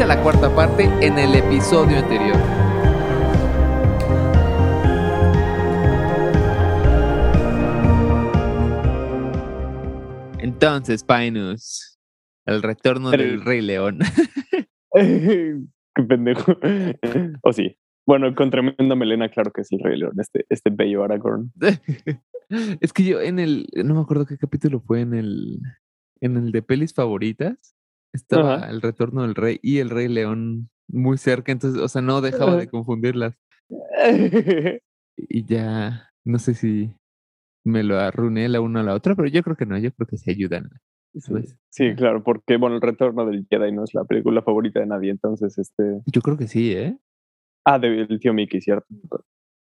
Escucha la cuarta parte en el episodio anterior. Entonces, Pinus, el retorno del El- Rey León. Qué pendejo. O sí. Bueno, con tremenda melena, claro que es el Rey León, este, este bello Aragorn. es que yo en el, no me acuerdo qué capítulo fue en el, en el de pelis favoritas, estaba Ajá. el retorno del rey y el Rey León muy cerca, entonces, o sea, no dejaba de confundirlas. Y ya, no sé si me lo arruiné la una a la otra, pero yo creo que no, yo creo que se ayudan. Sí, claro, porque bueno, el retorno del Jedi no es la película favorita de nadie, entonces este. Yo creo que sí, ¿eh? Ah, del tío Mickey, cierto.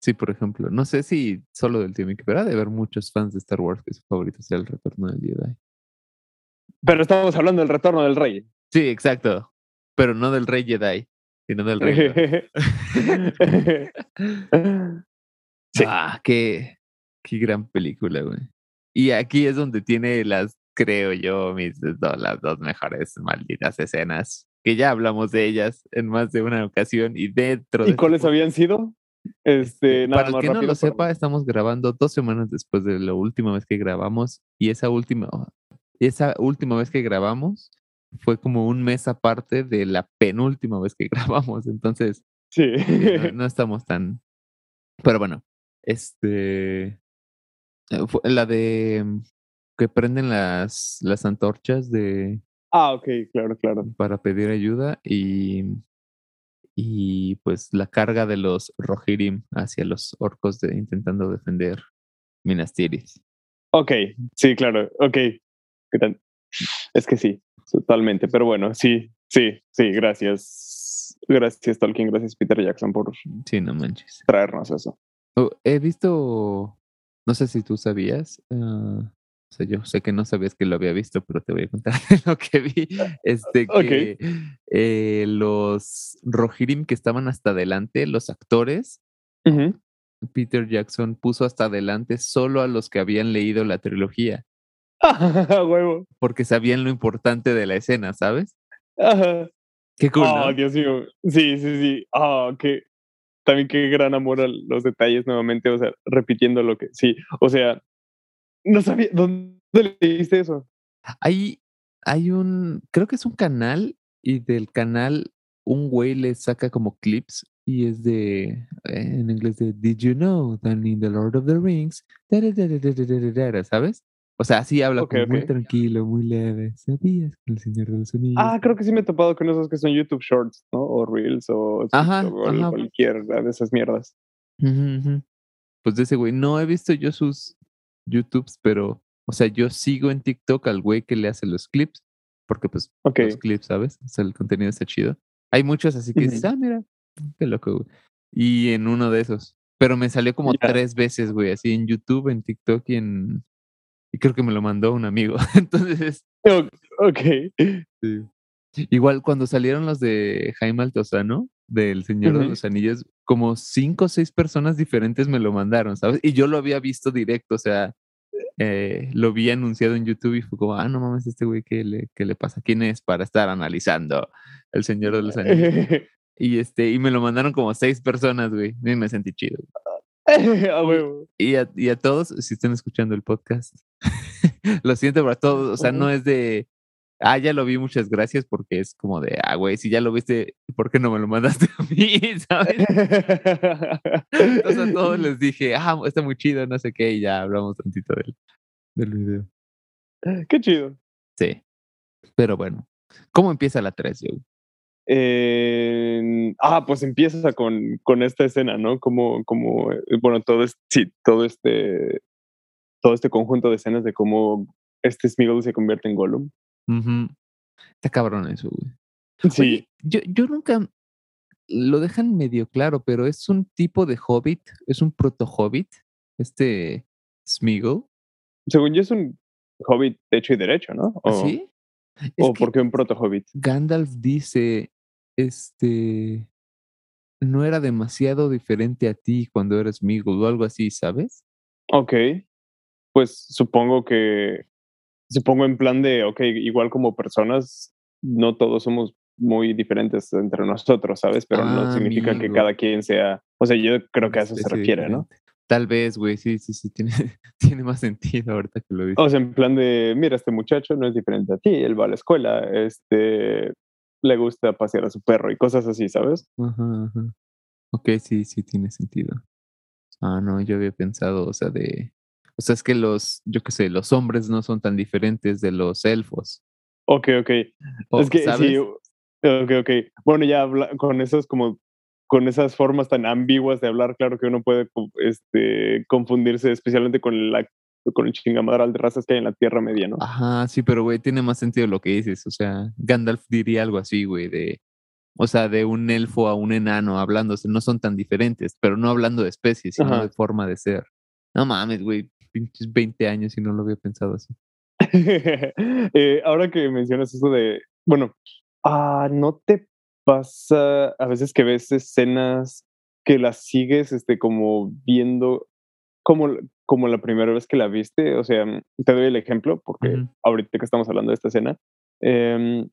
Sí, por ejemplo. No sé si solo del tío Mickey, pero ha de haber muchos fans de Star Wars que su favorito sea el retorno del Jedi. Pero estamos hablando del retorno del rey. Sí, exacto. Pero no del Rey Jedi, sino del Rey. Sí. Ah, qué, qué gran película, güey. Y aquí es donde tiene las, creo yo, mis do- las dos mejores malditas escenas. Que ya hablamos de ellas en más de una ocasión y dentro de ¿Y este cuáles podcast, habían sido? Este, nada Para el que no lo para- sepa, estamos grabando dos semanas después de la última vez que grabamos y esa última, esa última vez que grabamos fue como un mes aparte de la penúltima vez que grabamos, entonces Sí. sí, no, no estamos tan... Pero bueno, este... eh, fue la de mm, que prenden las, las antorchas de ah, ok, claro, claro. para pedir ayuda y y pues la carga de los Rohirrim hacia los orcos de, intentando defender Minas Tirith. Ok, sí, claro, ok. Es que sí, totalmente. Pero bueno, sí, sí, sí, gracias. Gracias, Tolkien, gracias, Peter Jackson, por Sí, no manches. traernos eso. Oh, he visto, no sé si tú sabías, o sea, yo sé que no sabías que lo había visto, pero te voy a contar lo que vi. Este, que eh, los Rohirrim que estaban hasta adelante, los actores. Peter Jackson puso hasta adelante solo a los que habían leído la trilogía, Huevo. Porque sabían lo importante de la escena, ¿sabes? Ajá. Qué cool. Oh. Dios mío. Sí, sí, sí. Ah, qué. También qué gran amor a los detalles nuevamente, o sea, repitiendo lo que. Sí, o sea, no sabía. ¿Dónde leíste eso? Hay, hay un. Creo que es un canal y del canal un güey le saca como clips y es de, en inglés de Did you know that in the Lord of the Rings, ¿sabes? O sea, así habla Ok, como muy tranquilo, muy leve. ¿Sabías que el Señor de los Anillos? Ah, creo que sí me he topado con esos que son YouTube Shorts, ¿no? O Reels o Ajá, o ajá. cualquier de esas mierdas. Pues de ese güey, no he visto yo sus YouTubes, pero, o sea, yo sigo en TikTok al güey que le hace los clips, porque pues Ok. los clips, ¿sabes? O sea, el contenido está chido. Hay muchos así que dices, ah, mira, qué loco, güey. Y en uno de esos. Pero me salió como tres veces, güey, así en YouTube, en TikTok y en... Y creo que me lo mandó un amigo. Entonces, Ok. sí. Igual cuando salieron los de Jaime Altozano, del Señor de los Anillos, como cinco o seis personas diferentes me lo mandaron, ¿sabes? Y yo lo había visto directo, o sea, eh, lo vi anunciado en YouTube y fue como, ah, no mames, este güey, ¿qué le, qué le pasa? ¿Quién es para estar analizando El Señor de los Anillos? Y este, y me lo mandaron como seis personas, güey. Y me sentí chido. a huevo. Y a, y a todos, si están escuchando el podcast, lo siento para todos, o sea, no es de, ah, ya lo vi, muchas gracias, porque es como de, ah, güey, si ya lo viste, ¿por qué no me lo mandaste a mí? ¿Sabes? Entonces a todos les dije, ah, está muy chido, no sé qué, y ya hablamos tantito del, del video. Qué chido. Sí. Pero bueno, ¿cómo empieza la 3, Joe? Eh, ah, pues empieza con, con esta escena, ¿no? Como, como, eh, bueno, todo este, sí, todo este, todo este conjunto de escenas de cómo este Smeagol se convierte en Gollum. Está cabrón eso, güey. Sí, Oye, yo, yo nunca lo dejan medio claro, pero es un tipo de hobbit, es un proto-hobbit, este Smeagol. según yo es un hobbit hecho y derecho, ¿no? O, ¿Sí? O por qué un proto-hobbit. Gandalf dice, este, no era demasiado diferente a ti cuando eras Smeagol o algo así, ¿sabes? Ok, pues supongo que, supongo en plan de, ok, igual como personas, no todos somos muy diferentes entre nosotros, ¿sabes? Pero no Ah, significa que cada quien sea, o sea, yo creo que a eso se especie refiere, ¿no? Tal vez, güey, sí, sí, sí, tiene, tiene más sentido ahorita que lo dices. O sea, en plan de, mira, este muchacho no es diferente a ti, él va a la escuela, este, le gusta pasear a su perro y cosas así, ¿sabes? Ajá, ajá. Ok, sí, sí, tiene sentido. Ah, no, yo había pensado, o sea, de... O sea, es que los, yo qué sé, los hombres no son tan diferentes de los elfos. Ok, ok. O, es que sí, ¿sabes? ok, ok. Bueno, ya habla, con esos como con esas formas tan ambiguas de hablar, claro que uno puede este, confundirse especialmente con la con el chingamadral de razas que hay en la Tierra Media, ¿no? Ajá, sí, pero güey, tiene más sentido lo que dices. O sea, Gandalf diría algo así, güey, de, o sea, de un elfo a un enano hablándose, no son tan diferentes, pero no hablando de especies, sino Ajá. de forma de ser. No mames, güey, pinches 20 años y no lo había pensado así. Eh, ahora que mencionas eso de, bueno, ah, ¿no te pasa a veces que ves escenas que las sigues este, como viendo como, como la primera vez que la viste? O sea, te doy el ejemplo, porque Ujú. ahorita que estamos hablando de esta escena, em,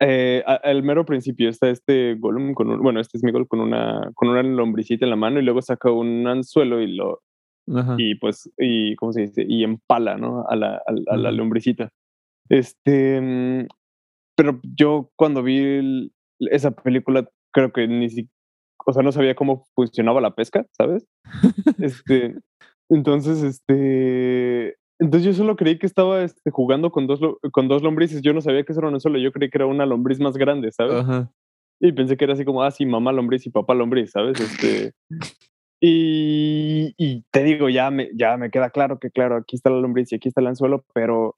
eh, al mero principio está este Gollum con un, bueno, este Smigol con una, con una lombricita en la mano y luego saca un anzuelo y lo, Ajá. y pues, y, ¿cómo se dice? Y empala, ¿no? A la, a, a la lombricita. Este, mm, pero yo cuando vi el- esa película, creo que ni si, o sea, no sabía cómo funcionaba la pesca, ¿sabes? Este, entonces, este, entonces yo solo creí que estaba este, jugando con dos, con dos lombrices. Yo no sabía que eso era una sola, yo creí que era una lombriz más grande, ¿sabes? Ajá. Y pensé que era así como, ah, sí, mamá lombriz y papá lombriz, ¿sabes? Este, y, y te digo, ya me, ya me queda claro que, claro, aquí está la lombriz y aquí está el anzuelo, pero,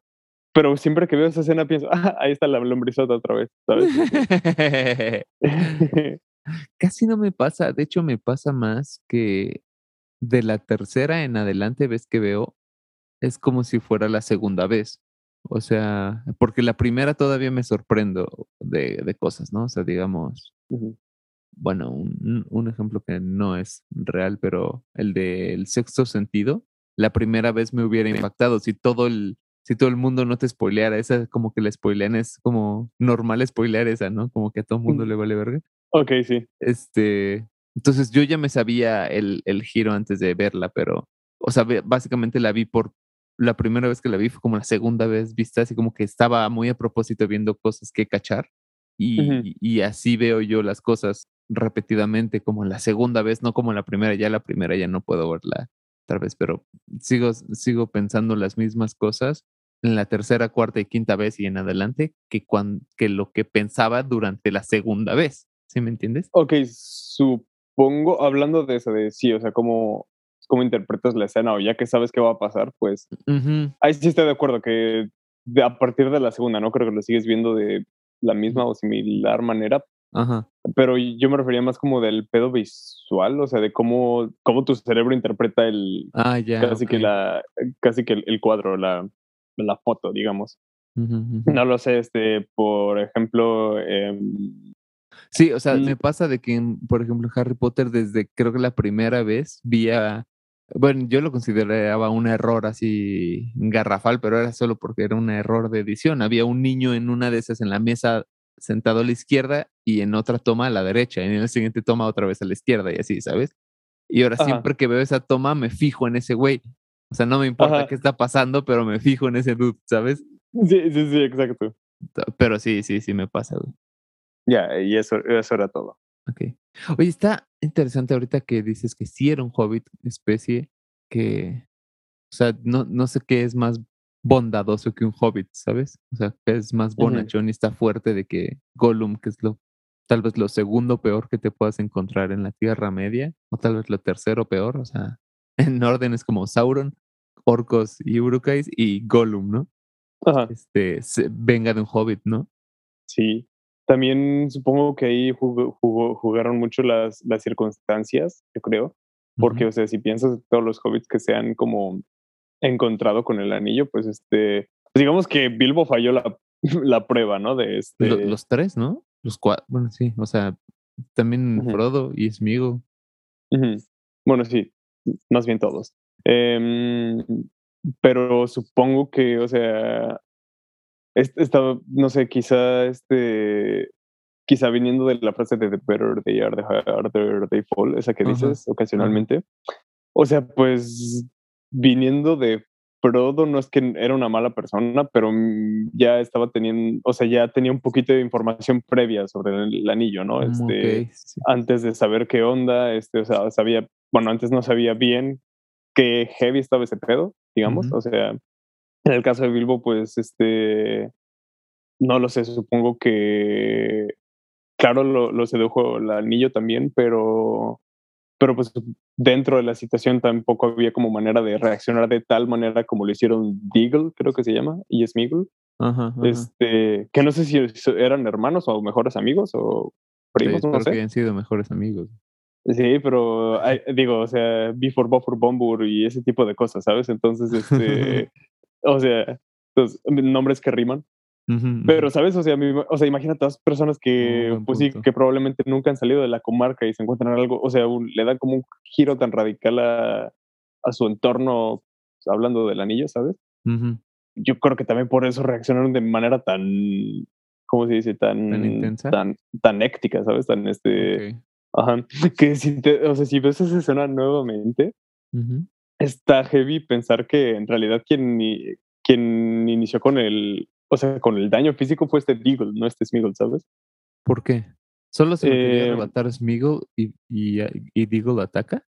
pero siempre que veo esa escena pienso, ah, ahí está la lombrizota otra vez, ¿sabes? Casi no me pasa, de hecho me pasa más que de la tercera en adelante vez que veo, es como si fuera la segunda vez. O sea, porque la primera todavía me sorprendo de, de cosas, ¿no? O sea, digamos. Bueno, un, un ejemplo que no es real, pero el del sexto sentido, la primera vez me hubiera impactado si todo el, si todo el mundo no te spoileara, esa como que la spoilean es como normal spoilear esa, ¿no? Como que a todo el mundo Ujú. le vale verga. ok, sí. Este, entonces yo ya me sabía el, el giro antes de verla, pero, o sea, básicamente la vi por, la primera vez que la vi fue como la segunda vez vista, así como que estaba muy a propósito viendo cosas que cachar y, y así veo yo las cosas repetidamente como la segunda vez, no como la primera, ya la primera ya no puedo verla otra vez, pero sigo, sigo pensando las mismas cosas en la tercera, cuarta y quinta vez y en adelante que, cuan- que lo que pensaba durante la segunda vez. ¿Sí me entiendes? Ok, supongo, hablando de eso, de sí, o sea, cómo, cómo interpretas la escena o ya que sabes qué va a pasar, pues ahí sí estoy de acuerdo que de- a partir de la segunda, ¿no? Creo que lo sigues viendo de la misma o similar manera, Ajá. pero yo me refería más como del pedo visual, o sea, de cómo, cómo tu cerebro interpreta el, Ah, ya. casi que la, casi que el, el cuadro, la, la foto, digamos. No lo sé, este, por ejemplo, em, Sí, o sea, Mm. me pasa de que, por ejemplo, Harry Potter, desde creo que la primera vez vi a. Bueno, yo lo consideraba un error así garrafal, pero era solo porque era un error de edición. Había un niño en una de esas en la mesa sentado a la izquierda y en otra toma a la derecha, y en la siguiente toma otra vez a la izquierda y así, ¿sabes? Y ahora Ajá. siempre que veo esa toma me fijo en ese güey. O sea, no me importa Ajá. qué está pasando, pero me fijo en ese dude, ¿sabes? sí, sí, sí, exacto. Pero sí, sí, sí me pasa, güey. Ya, y eso, eso era todo. Ok. Oye, está interesante ahorita que dices que sí era un hobbit especie que, o sea, no, no sé qué es más bondadoso que un hobbit, ¿sabes? O sea, es más bonachón y está fuerte de que Gollum, que es lo, tal vez lo segundo peor que te puedas encontrar en la Tierra Media, o tal vez lo tercero peor, o sea, en orden es como Sauron, orcos y Urukais y Gollum, ¿no? Ajá, Este, se- venga de un hobbit, ¿no? sí. También supongo que ahí jugó- jugó- jugaron mucho las, las circunstancias, yo creo. Porque, o sea, si piensas todos los hobbits que se han como encontrado con el anillo, pues este, pues digamos que Bilbo falló la, la prueba, ¿no? De este. Lo- los tres, ¿no? Los cuatro, bueno, sí, o sea, también. Frodo y Smigo. Bueno, sí, más bien todos. Em, pero supongo que, o sea, es- estaba, no sé, quizá este, quizá viniendo de la frase de the better they are, the harder they fall, esa que dices ocasionalmente. O sea, pues viniendo de Frodo, no es que era una mala persona, pero mm, ya estaba teniendo, o sea, ya tenía un poquito de información previa sobre el, anillo, ¿no? Mm, este, Antes de saber qué onda, este, o sea, sabía, bueno, antes no sabía bien qué heavy estaba ese pedo, digamos, o sea, en el caso de Bilbo, pues, este, no lo sé, supongo que, claro, lo, lo sedujo el anillo también, pero pero pues dentro de la situación tampoco había como manera de reaccionar de tal manera como lo hicieron Deagle, creo que se llama, y Smeagol. Este, que no sé si eran hermanos o mejores amigos o primos, no sé. que sido mejores amigos. Sí, pero digo, o sea, Before Buffer Bombur y ese tipo de cosas, ¿sabes? Entonces, este, o sea, los nombres que riman. Pero, ¿sabes? O sea, o sea, imagina todas las personas que, pues sí, que probablemente nunca han salido de la comarca y se encuentran algo, o sea, le dan como un giro tan radical a, a su entorno, pues, hablando del anillo, ¿sabes? Yo creo que también por eso reaccionaron de manera tan, ¿cómo se dice? Tan, tan intensa. Tan, tan éctica, ¿sabes? Tan este... Ajá. Que si te, o sea, si ves esa escena nuevamente, está heavy pensar que en realidad quien, quien inició con el, o sea, con el daño físico fue este Deagle, no este Smeagol, ¿sabes? ¿Por qué? ¿Solo se quería eh, arrebatar Smeagol y, y, y Deagle ataca?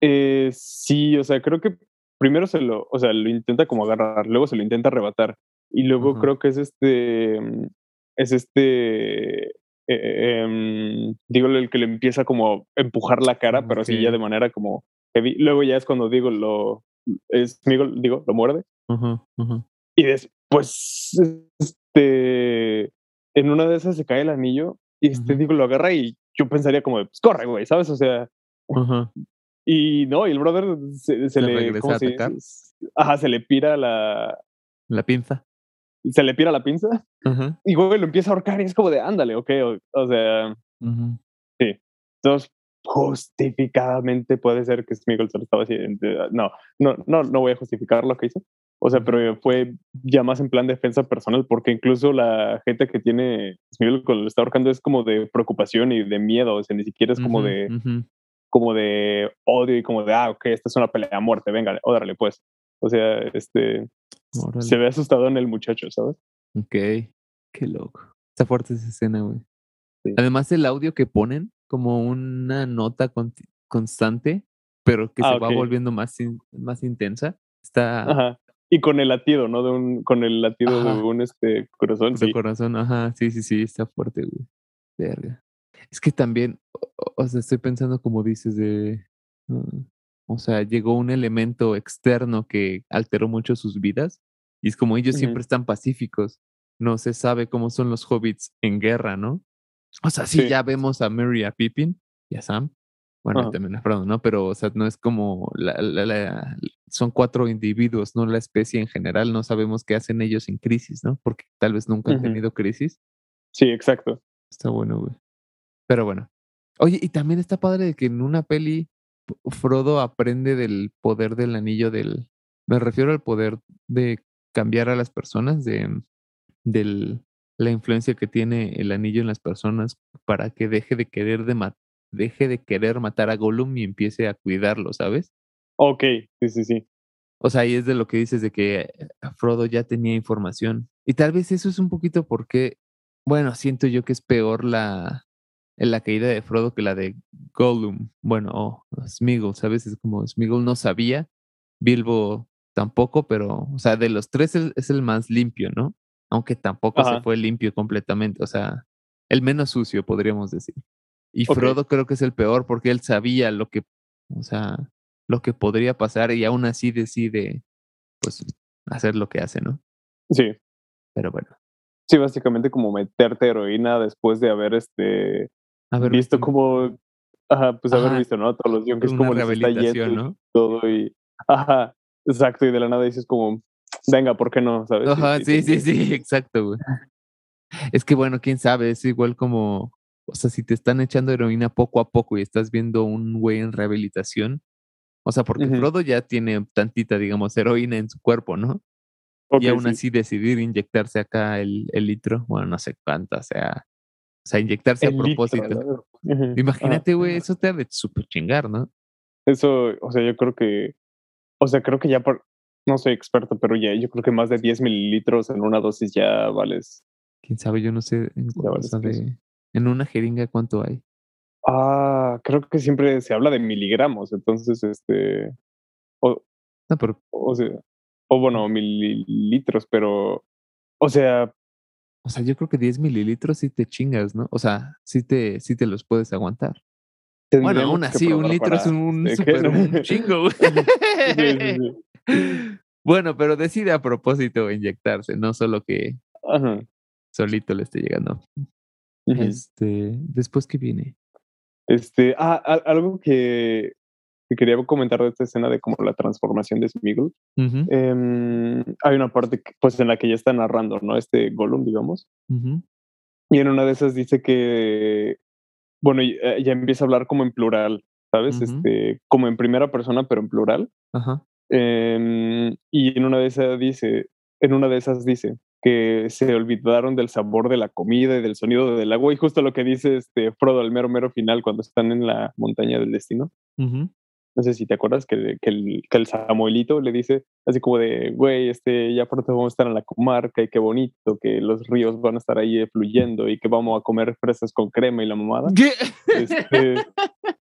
Eh, sí, o sea, creo que primero se lo, o sea, lo intenta como agarrar, luego se lo intenta arrebatar y luego creo que es este, es este, eh, em, el que le empieza como a empujar la cara, pero así ya de manera como heavy. Luego ya es cuando digo lo, es Smeagol, digo, lo muerde. Y después pues, este, en una de esas se cae el anillo y este, digo, lo agarra y yo pensaría como, pues corre, güey, ¿sabes? O sea, y no, y el brother se, se le, regresa a atacar. Ajá, se le pira la... La pinza. Se le pira la pinza y güey lo empieza a ahorcar y es como de, ándale, ok, o, sea, sí. Entonces, justificadamente puede ser que Smigol se lo estaba haciendo. No, no, no, no voy a justificar lo que hizo. O sea, pero fue ya más en plan defensa personal, porque incluso la gente que tiene Smigol cuando lo está ahorcando es como de preocupación y de miedo, o sea, ni siquiera es como de como de odio y como de, ah, ok, esta es una pelea a muerte, venga, órale, pues. O sea, este, se ve asustado en el muchacho, ¿sabes? Ok, qué loco. Está fuerte esa escena, güey. Además, el audio que ponen como una nota constante, pero que se ah, va volviendo más, más intensa. Está. Ajá. Y con el latido, ¿no? De un, con el latido de un este, corazón. De corazón, ajá. Sí, sí, sí, está fuerte, güey. Verga. Es que también, o, sea, estoy pensando como dices de. Mm, o sea, llegó un elemento externo que alteró mucho sus vidas. Y es como ellos siempre están pacíficos. No se sabe cómo son los hobbits en guerra, ¿no? O sea, sí, ya vemos a Mary, a Pippin y a Sam. Bueno, también a Frodo, ¿no? Pero, o sea, no es como. La, son cuatro individuos, no la especie en general. No sabemos qué hacen ellos en crisis, ¿no? Porque tal vez nunca han tenido crisis. Sí, exacto. Está bueno, güey. Pero bueno. Oye, y también está padre de que en una peli Frodo aprende del poder del anillo del. Me refiero al poder de cambiar a las personas, de del la influencia que tiene el anillo en las personas para que deje de querer de deje de querer matar a Gollum y empiece a cuidarlo, ¿sabes? Ok, sí, sí, sí. O sea, ahí es de lo que dices de que eh, Frodo ya tenía información. Y tal vez eso es un poquito porque, bueno, siento yo que es peor la, la caída de Frodo que la de Gollum. Bueno, o Smeagol, ¿sabes? Es como Smeagol no sabía, Bilbo tampoco, pero, o sea, de los tres es el más limpio, ¿no? aunque tampoco se fue limpio completamente, o sea, el menos sucio, podríamos decir. Y Frodo creo que es el peor porque él sabía lo que, o sea, lo que podría pasar y aún así decide, pues, hacer lo que hace, ¿no? Sí. Pero bueno. Sí, básicamente como meterte heroína después de haber, este, haber visto como, ajá, pues haber visto, ¿no? Todos los días que es como rehabilitación, ¿no? todo y, ajá, exacto, y de la nada dices como, venga, ¿por qué no? ¿Sabes? Ajá, sí, sí, sí, exacto, güey. Es que bueno, quién sabe, es igual como, o sea, si te están echando heroína poco a poco y estás viendo un güey en rehabilitación, o sea, porque Frodo ya tiene tantita, digamos, heroína en su cuerpo, ¿no? y aún así decidir inyectarse acá el, el, litro, bueno, no sé cuánto, o sea, O sea, inyectarse a litro, propósito. Ujú. Imagínate, güey, eso te ha de súper chingar, ¿no? Eso, o sea, yo creo que, o sea, creo que ya por, no soy experto, pero ya, yo creo que más de 10 mililitros en una dosis ya vales. Quién sabe, yo no sé en, vales de- en una jeringa cuánto hay. Ah, creo que siempre se habla de miligramos, entonces, este, o, No, pero o sea, o bueno, mililitros, pero, o sea, O sea, yo creo que 10 mililitros sí te chingas, ¿no? O sea, sí te, sí te los puedes aguantar. Bueno, aún así, un litro es un este, ¿qué? súper un chingo, güey. Sí, sí, sí. Bueno, pero decide a propósito inyectarse, no solo que Ajá. solito le esté llegando. Este, después que viene. Este, ah, a- algo que, que quería comentar de esta escena de como la transformación de. Ujú, em, hay una parte que, pues en la que ya está narrando, ¿no? Este Gollum, digamos. Y en una de esas dice que, bueno, eh, ya empieza a hablar como en plural, ¿sabes? Ujú. Este, como en primera persona, pero en plural. Ajá. Em, y en una de esas dice, en una de esas dice que se olvidaron del sabor de la comida y del sonido del agua y justo lo que dice este Frodo al mero mero final cuando están en la montaña del destino. No sé si te acuerdas que, que, el, que el Samuelito le dice así como de, güey, este, ya pronto vamos a estar en la comarca y qué bonito, que los ríos van a estar ahí eh, fluyendo y que vamos a comer fresas con crema y la mamada. ¿Qué? Este,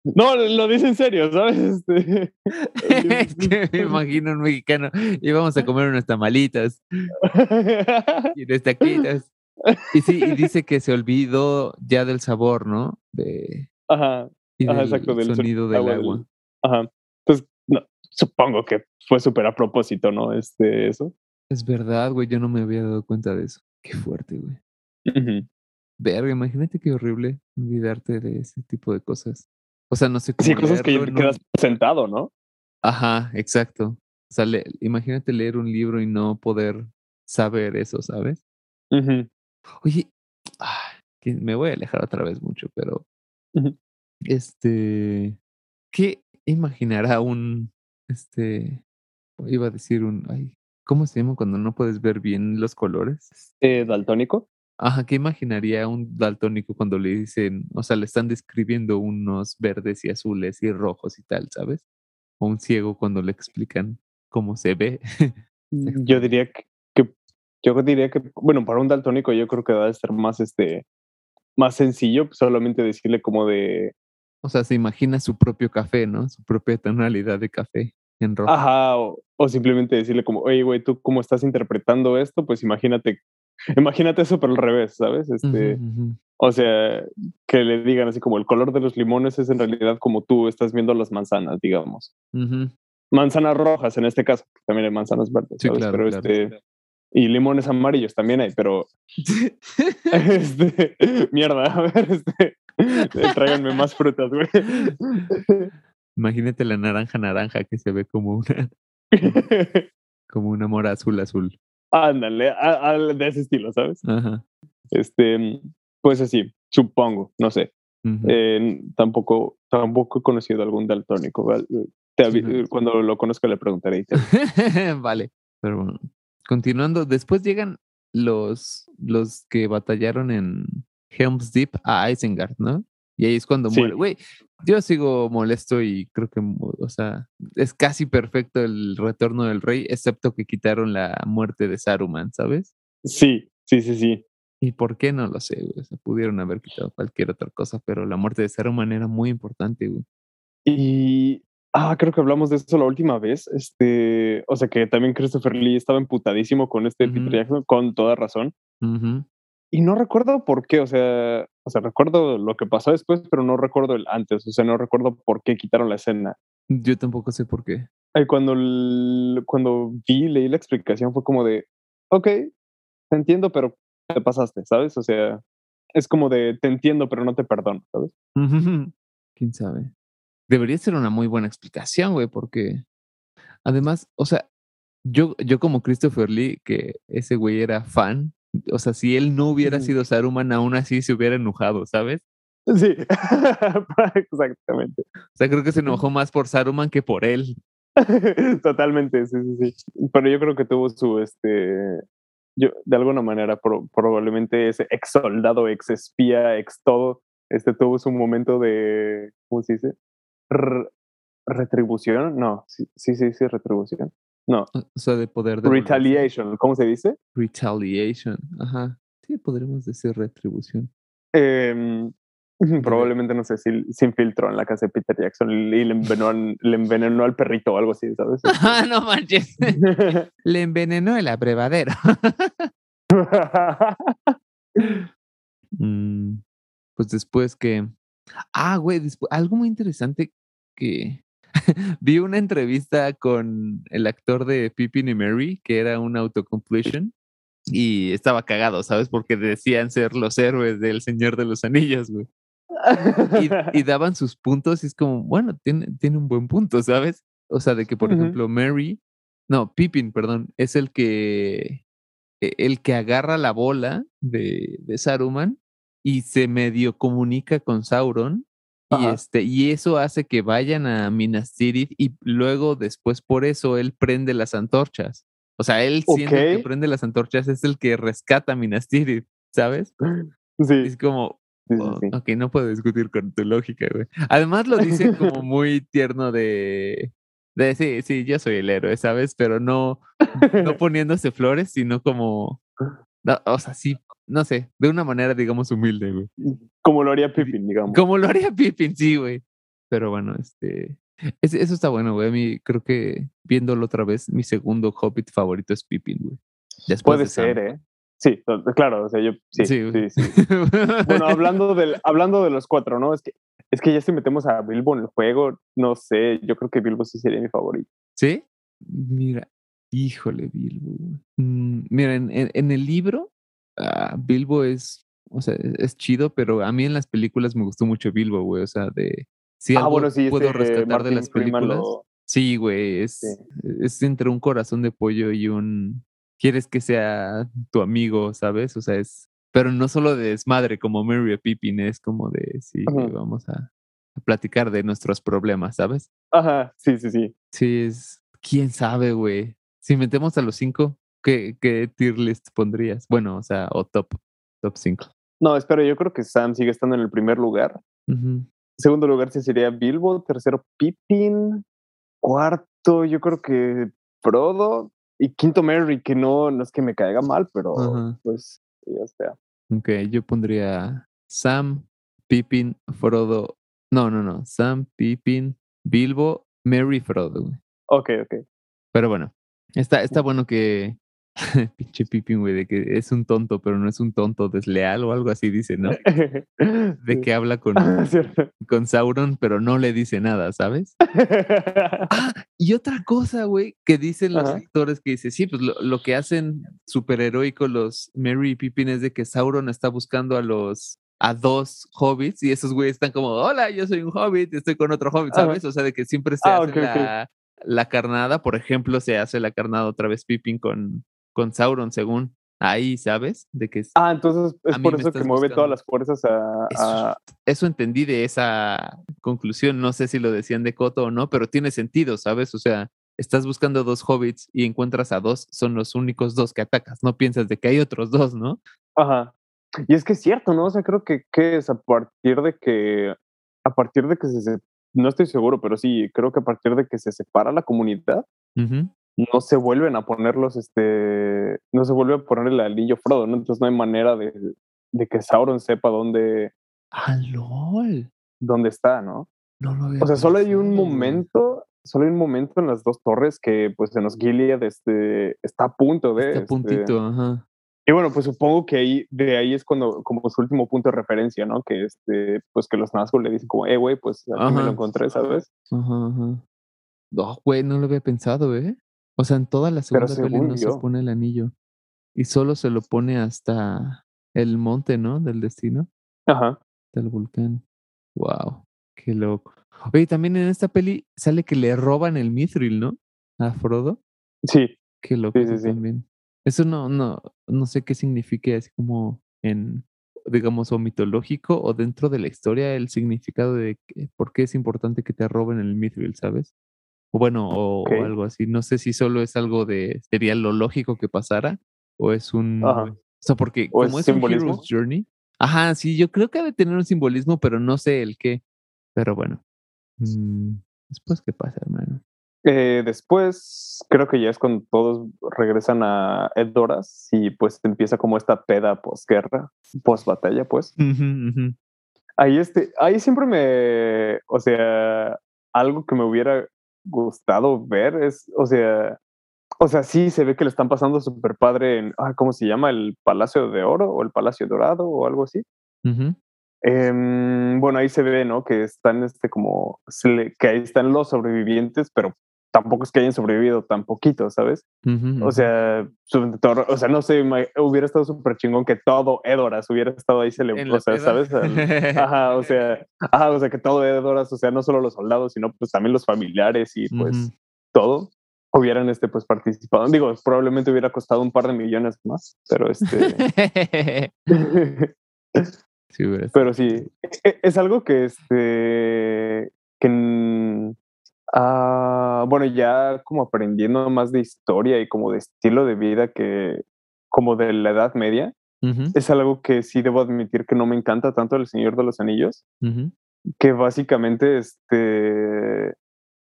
no, lo dice en serio, ¿sabes? Este, Es que me imagino un mexicano y vamos a comer unas tamalitas y unas taquitas. Y sí, y dice que se olvidó ya del sabor, ¿no? De, Ajá, y Ajá, del exacto, del sonido sonido del del agua. Ajá. Pues no, supongo que fue súper a propósito, ¿no? Este, eso. Es verdad, güey, yo no me había dado cuenta de eso. Qué fuerte, güey. Verga, imagínate qué horrible olvidarte de ese tipo de cosas. O sea, no sé cómo Sí, cosas que leerlo, te no- quedas sentado, ¿no? Ajá, exacto. O sea, le- imagínate leer un libro y no poder saber eso, ¿sabes? Ujú, Oye, ah, me voy a alejar otra vez mucho, pero este, ¿qué imaginará un, este, iba a decir un, ay, ¿cómo se llama cuando no puedes ver bien los colores? Eh, daltónico. Ajá, ¿qué imaginaría un daltónico cuando le dicen, o sea, le están describiendo unos verdes y azules y rojos y tal, ¿sabes? O un ciego cuando le explican cómo se ve. Yo diría que, que- yo diría que, bueno, para un daltónico yo creo que debe ser más este más sencillo, solamente decirle como de O sea, se imagina su propio café, ¿no? Su propia tonalidad de café en rojo. ajá, o, o simplemente decirle como, oye, güey, tú cómo estás interpretando esto, pues imagínate, imagínate eso pero al revés, ¿sabes? Este, o sea, que le digan así como el color de los limones es en realidad como tú estás viendo las manzanas, digamos. Manzanas rojas en este caso, también hay manzanas verdes, Sí, ¿sabes? claro, pero claro. este y limones amarillos también hay, pero Este, mierda, a ver, este, tráiganme más frutas, güey. Imagínate la naranja naranja que se ve como una, como una mora azul azul. Ándale, a- a- de ese estilo, ¿sabes? Ajá. Este, pues así, supongo, no sé. Eh, tampoco, tampoco he conocido algún daltónico. Cuando lo conozca le preguntaré. y te- vale. Pero bueno, continuando, después llegan los, los que batallaron en Helm's Deep a Isengard, ¿no? Y ahí es cuando Sí. muere. Güey, yo sigo molesto y creo que, o sea, es casi perfecto el retorno del rey, excepto que quitaron la muerte de Saruman, ¿sabes? Sí, sí, sí, sí. ¿Y por qué? No lo sé, güey. O sea, pudieron haber quitado cualquier otra cosa, pero la muerte de Saruman era muy importante, güey. Y, ah, creo que hablamos de eso la última vez. Este, o sea que también Christopher Lee estaba emputadísimo con este. Peter Jackson, con toda razón. Ujú. Y no recuerdo por qué, o sea, o sea, recuerdo lo que pasó después, pero no recuerdo el antes, o sea, no recuerdo por qué quitaron la escena. Yo tampoco sé por qué. Y cuando, el- cuando vi, leí la explicación, fue como de, ok, te entiendo, pero te pasaste, ¿sabes? O sea, es como de, te entiendo, pero no te perdono, ¿sabes? ¿Quién sabe? Debería ser una muy buena explicación, güey, porque además, o sea, yo, yo como Christopher Lee, que ese güey era fan, o sea, si él no hubiera sido Saruman, aún así se hubiera enojado, ¿sabes? Sí, exactamente. O sea, creo que se enojó más por Saruman que por él. Totalmente, sí, sí, sí. Pero yo creo que tuvo su, este, yo, de alguna manera, probablemente ese ex soldado, ex espía, ex todo, este tuvo su momento de, ¿cómo se dice? retribución, no, sí, sí, sí, sí, retribución. No. O sea, de poder de Retaliation, ¿cómo se dice? Retaliation, ajá. Sí, podríamos decir retribución. Eh, Probablemente, no sé, si se infiltró en la casa de Peter Jackson y le envenenó, le envenenó al perrito o algo así, ¿sabes? Ah, no manches. le envenenó el abrevadero. Mm, pues después que. Ah, güey, algo muy interesante que. Vi una entrevista con el actor de Pippin y Mary, que era un autocompletion, y estaba cagado, ¿sabes? Porque decían ser los héroes del Señor de los Anillos, güey y, daban sus puntos y es como, bueno, tiene, tiene un buen punto, ¿sabes? O sea, de que, por ejemplo, Mary, no, Pippin, perdón, es el que, e, el que agarra la bola de, de Saruman y se medio comunica con Sauron y, este, y eso hace que vayan a Minas Tirith y luego después por eso él prende las antorchas. O sea, él siendo el que prende las antorchas es el que rescata a Minas Tirith, ¿sabes? Sí. Es como, Oh, ok, no puedo discutir con tu lógica, güey. Además lo dice como muy tierno de, de sí, sí, yo soy el héroe, ¿sabes? Pero no, no poniéndose flores, sino como, o sea, sí, no sé, de una manera, digamos, humilde, güey. Como lo haría Pippin, digamos. Como lo haría Pippin, sí, güey. Pero bueno, este, eso está bueno, güey. A mí creo que viéndolo otra vez, mi segundo Hobbit favorito es Pippin, güey. Puede ser, ¿eh? Sí, claro, o sea, yo sí, sí, sí. bueno, hablando del, hablando de los cuatro, ¿no? Es que, es que ya si metemos a Bilbo en el juego, no sé, yo creo que Bilbo sí sería mi favorito. ¿Sí? Mira, híjole, Bilbo. Mm, mira, en, en, el libro, uh, Bilbo es, o sea, es chido, pero a mí en las películas me gustó mucho Bilbo, güey, o sea, de... Si ah, bueno, sí, puedo este rescatar de las películas. Sí, güey, es, es entre un corazón de pollo y un quieres que sea tu amigo, ¿sabes? O sea, es, pero no solo de desmadre como Mary o Pippin, es como de, sí, vamos a, platicar de nuestros problemas, ¿sabes? Ajá, sí, sí, sí. Sí, es, quién sabe, güey. Si metemos a los cinco, ¿qué, qué tier list pondrías? Bueno, o sea, o top, top cinco. No, espera, yo creo que Sam sigue estando en el primer lugar. Segundo lugar sí sería Bilbo. Tercero, Pippin. Cuarto, yo creo que Frodo y quinto Mary, que no, no es que me caiga mal, pero pues ya está. Ok, yo pondría Sam, Pippin, Frodo. No, no, no. Sam, Pippin, Bilbo, Mary, Frodo. Ok, ok. Pero bueno, está, está bueno que, Pinche Pippin, güey, de que es un tonto, pero no es un tonto desleal o algo así, dice, ¿no? De que habla con, ah, con Sauron, pero no le dice nada, ¿sabes? ah, y otra cosa, güey, que dicen los actores que dice, sí, pues lo, que hacen superheroico los Mary y Pippin es de que Sauron está buscando a los a dos hobbits y esos güeyes están como, hola, yo soy un hobbit, estoy con otro hobbit, ¿sabes? O sea, de que siempre se ah, hace la, la, carnada, por ejemplo, se hace la carnada otra vez Pippin con, con Sauron, según ahí, ¿sabes? De que ah, entonces es por eso que mueve todas las fuerzas a eso, entendí de esa conclusión. No sé si lo decían de Coto o no, pero tiene sentido, ¿sabes? O sea, estás buscando dos hobbits y encuentras a dos, son los únicos dos que atacas. No piensas de que hay otros dos, ¿no? Ajá. Y es que es cierto, ¿no? O sea, creo que, que es a partir de que, a partir de que se, no estoy seguro, pero sí, creo que a partir de que se separa la comunidad, no se vuelven a ponerlos, este, no se vuelve a poner el anillo Frodo, ¿no? Entonces no hay manera de, de que Sauron sepa dónde... ¡Ah, lol! Dónde está, ¿no? No lo O sea, solo hay un momento, solo hay un momento en las dos torres que, pues, en los Gilead, este, está a punto de... Está a puntito, ajá. Y bueno, pues supongo que ahí, de ahí es cuando, como su último punto de referencia, ¿no? Que este, pues que los Nazgûl le dicen como, eh, güey, pues aquí me lo encontré, ¿sabes? Ajá, ajá. No, güey, no lo había pensado, ¿eh? O sea, en toda la segunda peli no se pone el anillo. Y solo se lo pone hasta el monte, ¿no? Del destino. Ajá. Del volcán. Wow. Qué loco. Oye, también en esta peli sale que le roban el mithril, ¿no? A Frodo. Sí. Qué loco sí, sí, también. Eso no, no, no sé qué significa así como en, digamos, o mitológico o dentro de la historia el significado de por qué es importante que te roben el mithril, ¿sabes? O bueno, o, algo así. No sé si solo es algo de, sería lo lógico que pasara, o es un... Ajá. O sea, porque ¿O como es es, un? Hero's Journey. Ajá, sí, yo creo que debe tener un simbolismo, pero no sé el qué. Pero bueno. Mm, después, ¿qué pasa, hermano? Eh, después, creo que ya es cuando todos regresan a Edoras y pues empieza como esta peda posguerra, post batalla, pues. Ujú, ujú. Ahí, este, ahí siempre me, o sea, algo que me hubiera gustado ver es, o sea, o sea, sí se ve que le están pasando súper padre en, ah, ¿cómo se llama? El Palacio de Oro o el Palacio Dorado o algo así. Ujú. Em, bueno, ahí se ve, ¿no? Que están, este, como, que ahí están los sobrevivientes, pero tampoco es que hayan sobrevivido tan poquito, ¿sabes? O sea, su- todo- o sea, no sé, hubiera estado súper chingón que todo Edoras hubiera estado ahí celebrando, la o sea. ¿sabes? Al- ajá, o sea, ajá, o sea, que todo Edoras, o sea, no solo los soldados, sino pues también los familiares y pues todo hubieran, este, pues participado. Digo, probablemente hubiera costado un par de millones más, pero este... sí, Pero sí, e- es algo que este que ah, bueno, ya como aprendiendo más de historia y como de estilo de vida que como de la Edad Media, Ujú, es algo que sí debo admitir que no me encanta tanto El Señor de los Anillos, ujú. que básicamente este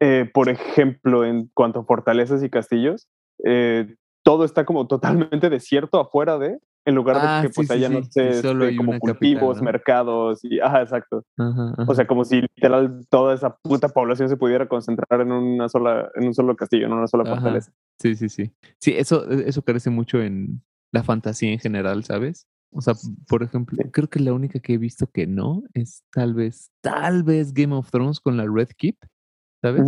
eh, por ejemplo, en cuanto a fortalezas y castillos, eh, todo está como totalmente desierto afuera de, en lugar Ah, de que sí, pues sí, haya, sí, no sé, solo este, como una capital, cultivos, ¿no? mercados y, ajá, exacto. Ajá, O sea, como si literal toda esa puta población se pudiera concentrar en una sola, en un solo castillo, en una sola Ajá. fortaleza. Sí, sí, sí. Sí, eso, eso carece mucho en la fantasía en general, ¿sabes? O sea, por ejemplo, Sí. creo que la única que he visto que no es tal vez, tal vez Game of Thrones con la Red Keep, ¿sabes?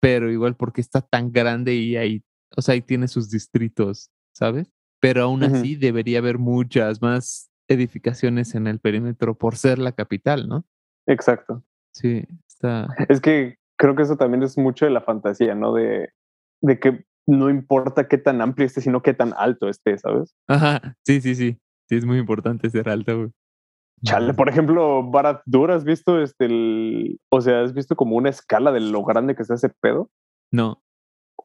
Pero igual porque está tan grande y ahí, o sea, ahí tiene sus distritos, ¿sabes? Pero aún así debería haber muchas más edificaciones en el perímetro por ser la capital, ¿no? Exacto. Sí, está. Es que creo que eso también es mucho de la fantasía, ¿no? De, de que no importa qué tan amplio esté, sino qué tan alto esté, ¿sabes? Ajá, sí, sí, sí. Sí, es muy importante ser alto, güey. Chale, por ejemplo, Barat Dur, ¿has visto este el, o sea, has visto como una escala de lo grande que está ese pedo? No.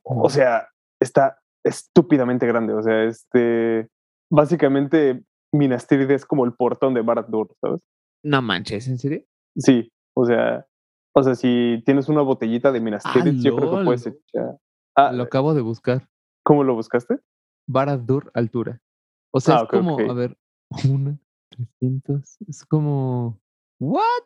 O sea, está estúpidamente grande. O sea, este, básicamente Minas Tirith es como el portón de Barat Dur, ¿sabes? No manches, ¿en serio? Sí, o sea, o sea, si tienes una botellita de Minas Ah, Tirith, yo creo que puedes echar. Ah, Lo acabo de buscar. ¿cómo lo buscaste? Baradur altura. O sea, Ah, es como, a ver, una, 300, es como, ¿what?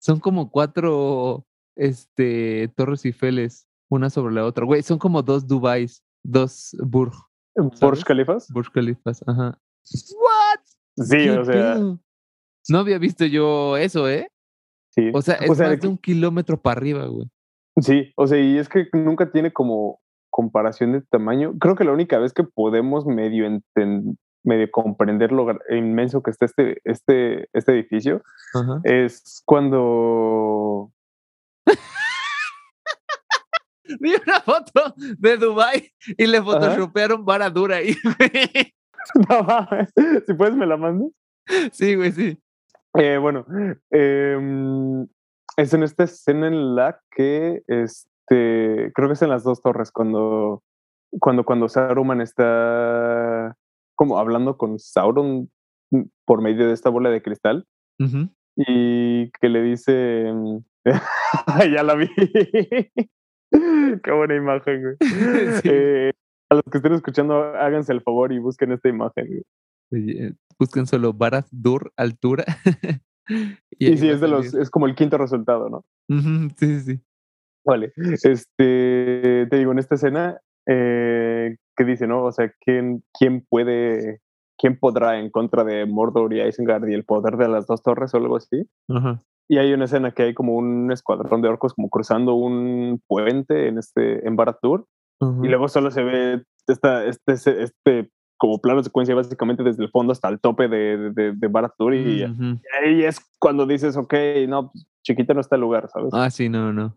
Son como cuatro, este, Torres Eiffels, una sobre la otra. Güey, son como dos Dubais, dos Burj, ¿Burj. Khalifas? Burj Khalifas, ajá. ¿What? Sí, ¿Qué o sea, pedo? No había visto yo eso, ¿eh? sí. O sea, es o sea, más de un kilómetro para arriba, güey. Sí, o sea, y es que nunca tiene como comparación de tamaño. Creo que la única vez que podemos medio enten- medio comprender lo inmenso que está este, este, este edificio Ajá. es cuando Vi una foto de Dubai y le photoshopearon ahí, güey. no mames, si puedes me la mandas. Sí, güey, sí. Eh, bueno, em, es en esta escena en la que este creo que es en las dos torres cuando cuando cuando Saruman está como hablando con Sauron por medio de esta bola de cristal y que le dice ya la vi qué buena imagen güey Sí. Eh, a los que estén escuchando háganse el favor y busquen esta imagen güey. Oye, Busquen solo Baradur altura. y, sí es de los es como el quinto resultado no Sí, sí, sí. Vale, este, te digo, en esta escena eh, que dice, ¿no? O sea, ¿quién, ¿quién puede, quién podrá en contra de Mordor y Isengard y el poder de las dos torres o algo así? Ajá. Y hay una escena que hay como un escuadrón de orcos como cruzando un puente en este, en Barad-dûr Ujú. y luego solo se ve esta, este, este, este como plano de secuencia básicamente desde el fondo hasta el tope de, de, de Barad-dûr y Ujú. ahí es cuando dices, ok, no, pues, chiquita no está el lugar, ¿sabes? Ah, sí, no, no.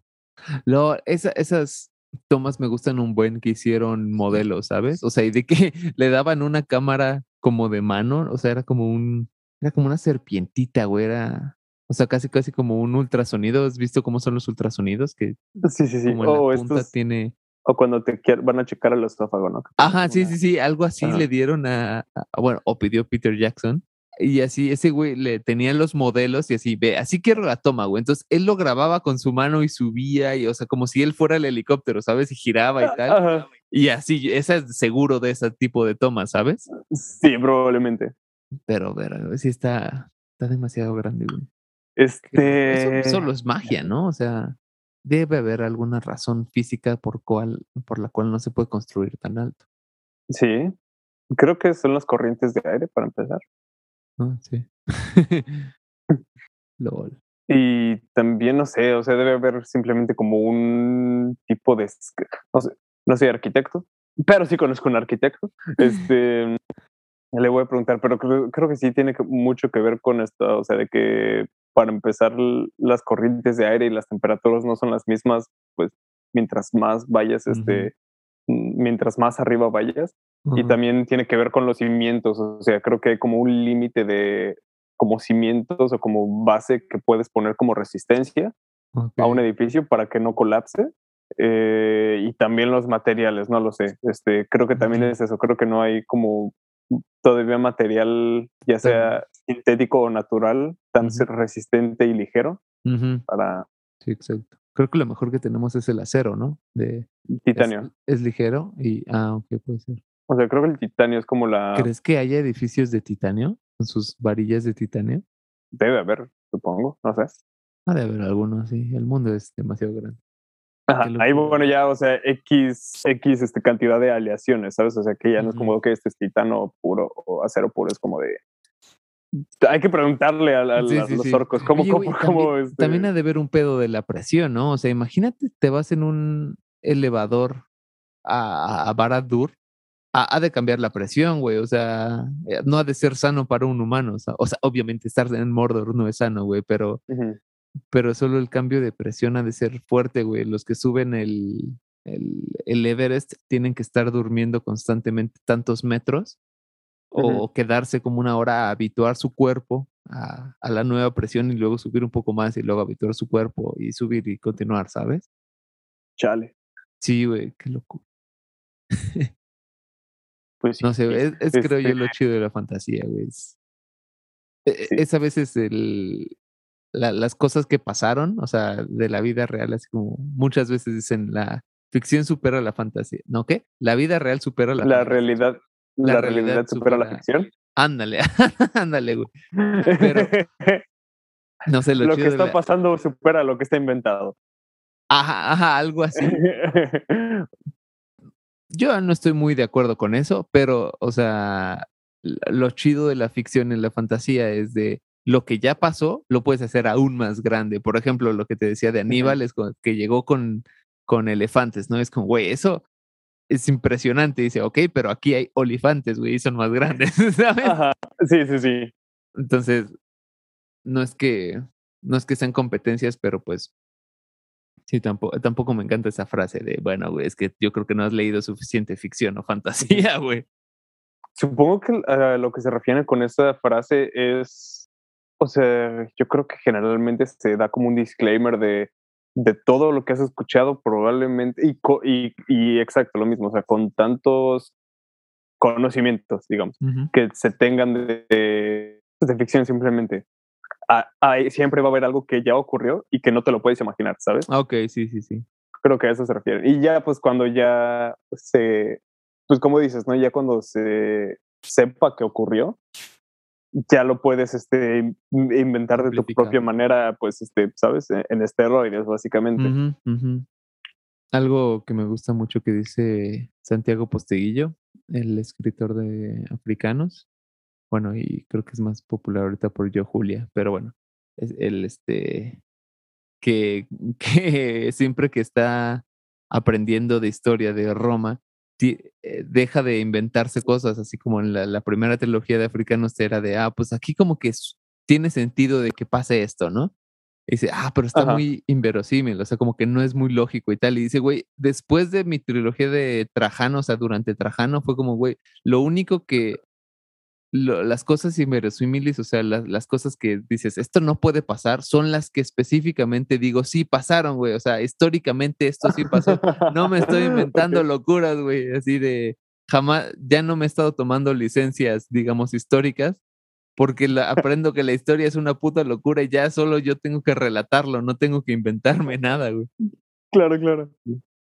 Lo, esa- esas tomas me gustan un buen que hicieron modelos, ¿sabes? O sea, y de que le daban una cámara como de mano, o sea, era como un, era como una serpientita, güey, era, o sea, casi, casi como un ultrasonido. ¿Has visto cómo son los ultrasonidos? Que Sí, sí, sí. como la Oh, punta estos, tiene O cuando te van a checar el estófago, ¿no? Ajá, sí, sí, sí, algo así le dieron a, bueno, o pidió Peter Jackson. Y así, ese güey le tenía los modelos y así, ve, así quiero la toma, güey. Entonces él lo grababa con su mano y subía, y o sea, como si él fuera el helicóptero, ¿sabes? Y giraba y tal. Ajá. Y así, ese es seguro de ese tipo de tomas, ¿sabes? Sí, probablemente. Pero, ver, sí está, está demasiado grande, güey. Este. Eso solo es magia, ¿no? O sea, debe haber alguna razón física por, cual, por la cual no se puede construir tan alto. Sí, creo que son las corrientes de aire para empezar. Ah, sí. LOL. Y también, no sé, o sea, debe haber simplemente como un tipo de, no sé, no soy arquitecto, pero sí conozco un arquitecto. Este, le voy a preguntar, pero creo, creo que sí tiene mucho que ver con esto, o sea, de que para empezar las corrientes de aire y las temperaturas no son las mismas, pues mientras más vayas, este, mientras más arriba vayas. Y también tiene que ver con los cimientos, o sea, creo que hay como un límite de como cimientos o como base que puedes poner como resistencia a un edificio para que no colapse. Eh, y también los materiales, no lo sé. Este, creo que también es eso. Creo que no hay como todavía material, ya sea sintético o natural, tan resistente y ligero para... Sí, exacto. Creo que lo mejor que tenemos es el acero, ¿no? De titanio. Es, ligero y... Ah, ok, puede ser. O sea, creo que el titanio es como la... ¿Crees que haya edificios de titanio? ¿Con sus varillas de titanio? Debe haber, supongo, no sé. Ha de haber algunos, sí. El mundo es demasiado grande. Ajá, ahí bueno ya, o sea, X, X este, cantidad de aleaciones, ¿sabes? O sea, que ya no es como que este es titano puro o acero puro, es como de... Hay que preguntarle a, los orcos, ¿cómo, cómo, también, este también ha de ver un pedo de la presión, ¿no? O sea, imagínate, te vas en un elevador a, a Barad-dûr, ha, de cambiar la presión, güey. O sea, eh, no ha de ser sano para un humano. O sea, obviamente estar en Mordor no es sano, güey, pero pero solo el cambio de presión ha de ser fuerte, güey. Los que suben el, el, Everest tienen que estar durmiendo constantemente tantos metros o quedarse como una hora a habituar su cuerpo a, a, la nueva presión y luego subir un poco más y luego habituar su cuerpo y subir y continuar, ¿sabes? Chale. Sí, güey, qué locura. pues No sé, es, creo yo lo este chido de la fantasía, güey. Es, e, e, es a veces el, las cosas que pasaron, o sea, de la vida real, así como muchas veces dicen la ficción supera la fantasía, ¿no? ¿Qué? La vida real supera la La realidad, la, realidad, supera, la ficción. Ándale, ándale, güey. Pero, no sé, lo, que está pasando supera lo que está inventado. Ajá, ajá, algo así. Yo no estoy muy de acuerdo con eso, pero, o sea, lo chido de la ficción y la fantasía es de lo que ya pasó lo puedes hacer aún más grande. Por ejemplo, lo que te decía de Aníbal es que llegó con, con elefantes, ¿no? Es como, güey, eso es impresionante. Dice, ok, pero aquí hay olifantes, güey, y son más grandes, ¿sabes? Ajá. Sí, sí, sí. Entonces, no es que, no es que sean competencias, pero pues sí, tampoco, tampoco me encanta esa frase de, bueno, güey, es que yo creo que no has leído suficiente ficción o fantasía, güey. Supongo que a lo que se refiere con esa frase es o sea, yo creo que generalmente se da como un disclaimer de, de todo lo que has escuchado probablemente, y, y, y, exacto, lo mismo, o sea, con tantos conocimientos, digamos, que se tengan de, de, ficción simplemente. siempre va a haber algo que ya ocurrió y que no te lo puedes imaginar, ¿sabes? Ah, ok, sí, sí, sí. Creo que a eso se refiere. Y ya, pues cuando ya se, pues como dices, ¿no? Ya cuando se sepa que ocurrió, ya lo puedes este, inventar de tu propia manera, pues, este, ¿sabes? E, en esteroides, básicamente. Algo que me gusta mucho que dice Santiago Posteguillo, el escritor de Africanos. Bueno, y creo que es más popular ahorita por Yo Julia, pero bueno, es el este que, que siempre que está aprendiendo de historia de Roma, deja de inventarse cosas, así como en la, primera trilogía de Africanos era de, ah, pues aquí como que tiene sentido de que pase esto, ¿no? Y dice, ah, pero está muy inverosímil, o sea, como que no es muy lógico y tal. Y dice, güey, después de mi trilogía de Trajano, o sea, durante Trajano, fue como, güey, lo único que las cosas inverosímiles, o sea, las, cosas que dices, esto no puede pasar, son las que específicamente digo, sí pasaron, güey. O sea, históricamente esto sí pasó. No me estoy inventando locuras, güey. Así de, jamás, ya no me he estado tomando licencias, digamos, históricas, porque aprendo que la historia es una puta locura y ya solo yo tengo que relatarlo, no tengo que inventarme nada, güey. Claro, claro.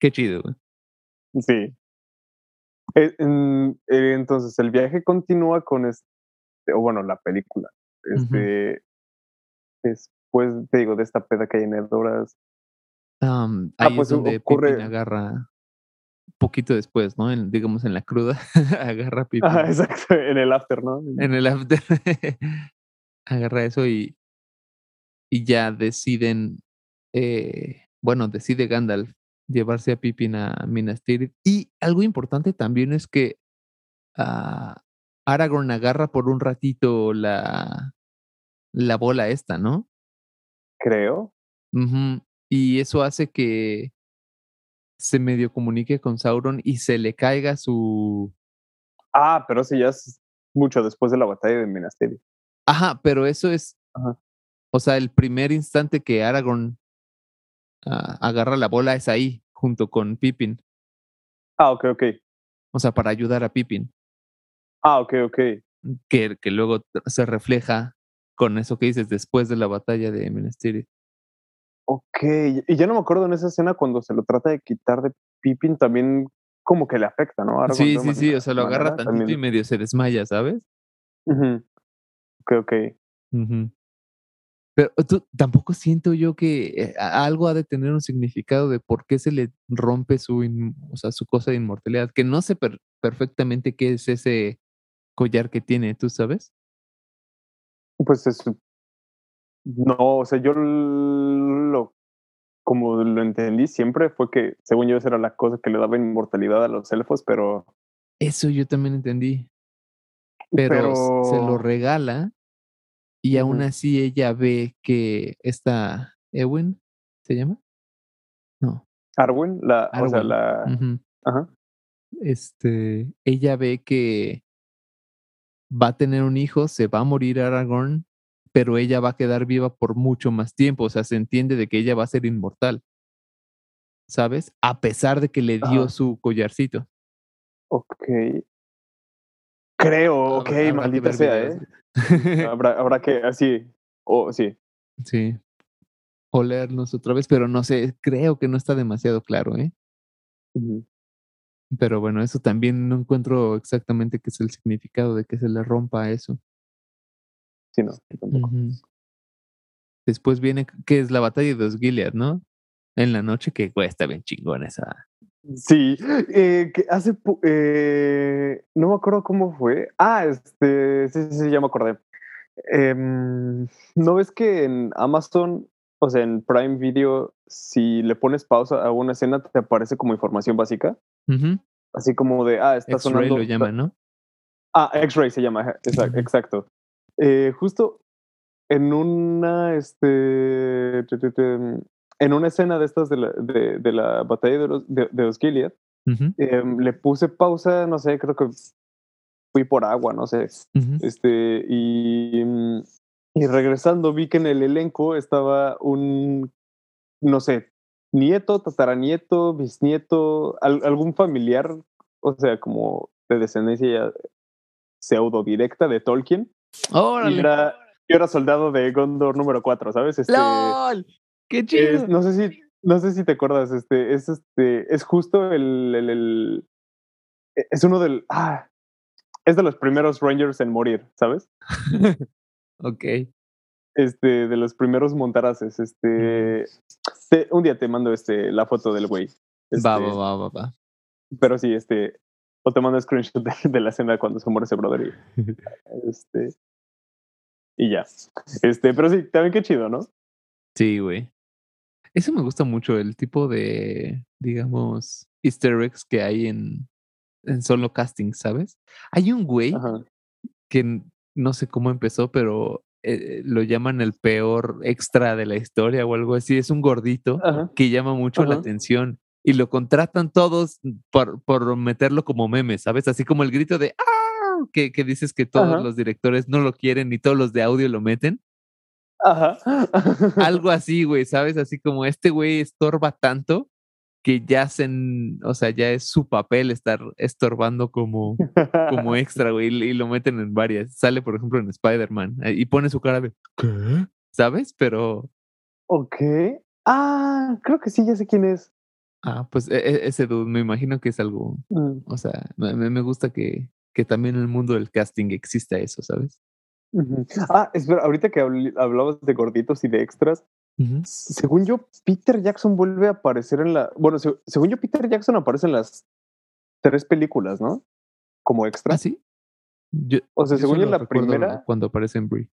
Qué chido, güey. Sí. Eh, eh, entonces, el viaje continúa con este, o bueno, la película. Este, después, te digo, de esta peda que hay en Edoras. Um, ahí ah, pues es donde ocurre... agarra poquito después, ¿no? digamos en la cruda, agarra Pippin. Ah, exacto, en el after, ¿no? En el after. agarra eso y, y ya deciden, eh, bueno, decide Gandalf llevarse a Pippin a Minas Tirith. Y algo importante también es que uh, Aragorn agarra por un ratito la, la bola esta, ¿no? Creo. Y eso hace que se medio comunique con Sauron y se le caiga su... Ah, pero eso ya es mucho después de la batalla de Minas Tirith. Ajá, pero eso es... O sea, el primer instante que Aragorn agarra la bola es ahí, junto con Pippin. Ah, ok, ok. O sea, para ayudar a Pippin. Ah, ok, ok. Que, que luego se refleja con eso que dices después de la batalla de Minas Tirith. Ok, y ya no me acuerdo en esa escona cuando se lo trata de quitar de Pippin, también como que le afecta, ¿no? sí, sí, sí, o sea, lo agarra tantito y medio se desmaya, ¿sabes? Ok, ok. Pero tú, tampoco siento yo que eh, algo ha de tener un significado de por qué se le rompe su, o sea, su cosa de inmortalidad, que no sé perfectamente qué es ese collar que tiene, ¿tú sabes? Pues es, no, o sea, yo lo, como lo entendí siempre fue que, según yo, esa era la cosa que le daba inmortalidad a los elfos, pero... Eso yo también entendí. pero... se lo regala y aún así ella ve que esta Ewen, ¿se llama? No. Arwen, la, o sea, la. Ajá. Este, ella ve que va a tener un hijo, se va a morir Aragorn, pero ella va a quedar viva por mucho más tiempo. O sea, se entiende de que ella va a ser inmortal. ¿Sabes? A pesar de que le dio su collarcito. Ok. Creo, ok, maldita sea, ¿eh? habrá, habrá que, así, o sí. Sí. O leernos otra vez, pero no sé, creo que no está demasiado claro, ¿eh? Pero bueno, eso también no encuentro exactamente qué es el significado de que se le rompa eso. Sí, no, tampoco. Después viene, que es la batalla de los Gilead, ¿no? En la noche, que güey, está bien chingón esa. Sí, eh, que hace, eh, no me acuerdo cómo fue. Ah, este, sí, sí, sí ya me acordé. Em, ¿No ves que en Amazon, o sea, en Prime Video, si le pones pausa a una escena, te aparece como información básica? Así como de, ah, está sonando. lo llama, ¿no? Ah, X-Ray se llama, exacto. Eh, justo en una, este, en una escena de estas de la, de, de la batalla de los, de, los Gilead, em, le puse pausa, no sé, creo que fui por agua, no sé. Este, y, mm, y regresando vi que en el elenco estaba un, no sé, nieto, tataranieto, bisnieto, algún familiar, o sea, como de descendencia pseudo directa de Tolkien. ¡Órale! Y era, yo era soldado de Gondor número 4, ¿sabes? Este, ¡Lol! Qué chido. no sé si, no sé si te acuerdas, este, es este, es justo el, el, e, es uno del, ah, es de los primeros Rangers en morir, ¿sabes? ok. Este, de los primeros montaraces, este, un día te mando este, la foto del güey. va, va, va, va, va. Pero sí, este, o te mando screenshot de, la escena cuando se muere ese brother y, este, y ya. Este, pero sí, también qué chido, ¿no? Sí, güey. Eso me gusta mucho, el tipo de, digamos, easter eggs que hay en, en solo casting, ¿sabes? Hay un güey que no sé cómo empezó, pero eh, lo llaman el peor extra de la historia o algo así. Es un gordito que llama mucho la atención y lo contratan todos por, por meterlo como meme, ¿sabes? Así como el grito de ¡Ah! que, que dices que todos los directores no lo quieren y todos los de audio lo meten. Ajá. Algo así, güey, ¿sabes? Así como este güey estorba tanto que ya se, o sea, ya es su papel estar estorbando como, como extra, güey, y, lo meten en varias. Sale, por ejemplo, en Spider-Man eh, y pone su cara de, ¿qué? ¿Sabes? Pero... Ok. Ah, creo que sí, ya sé quién es. Ah, pues e, e, ese dude, me imagino que es algo, mm. o sea, me, me gusta que, que también en el mundo del casting exista eso, ¿sabes? Ah, espera, ahorita que hablabas de gorditos y de extras, según yo, Peter Jackson vuelve a aparecer en la. Bueno, según yo, Peter Jackson aparece en las tres películas, ¿no? Como extra. ¿Ah, sí? o sea, según yo, en la primera. Cuando aparece en Brie.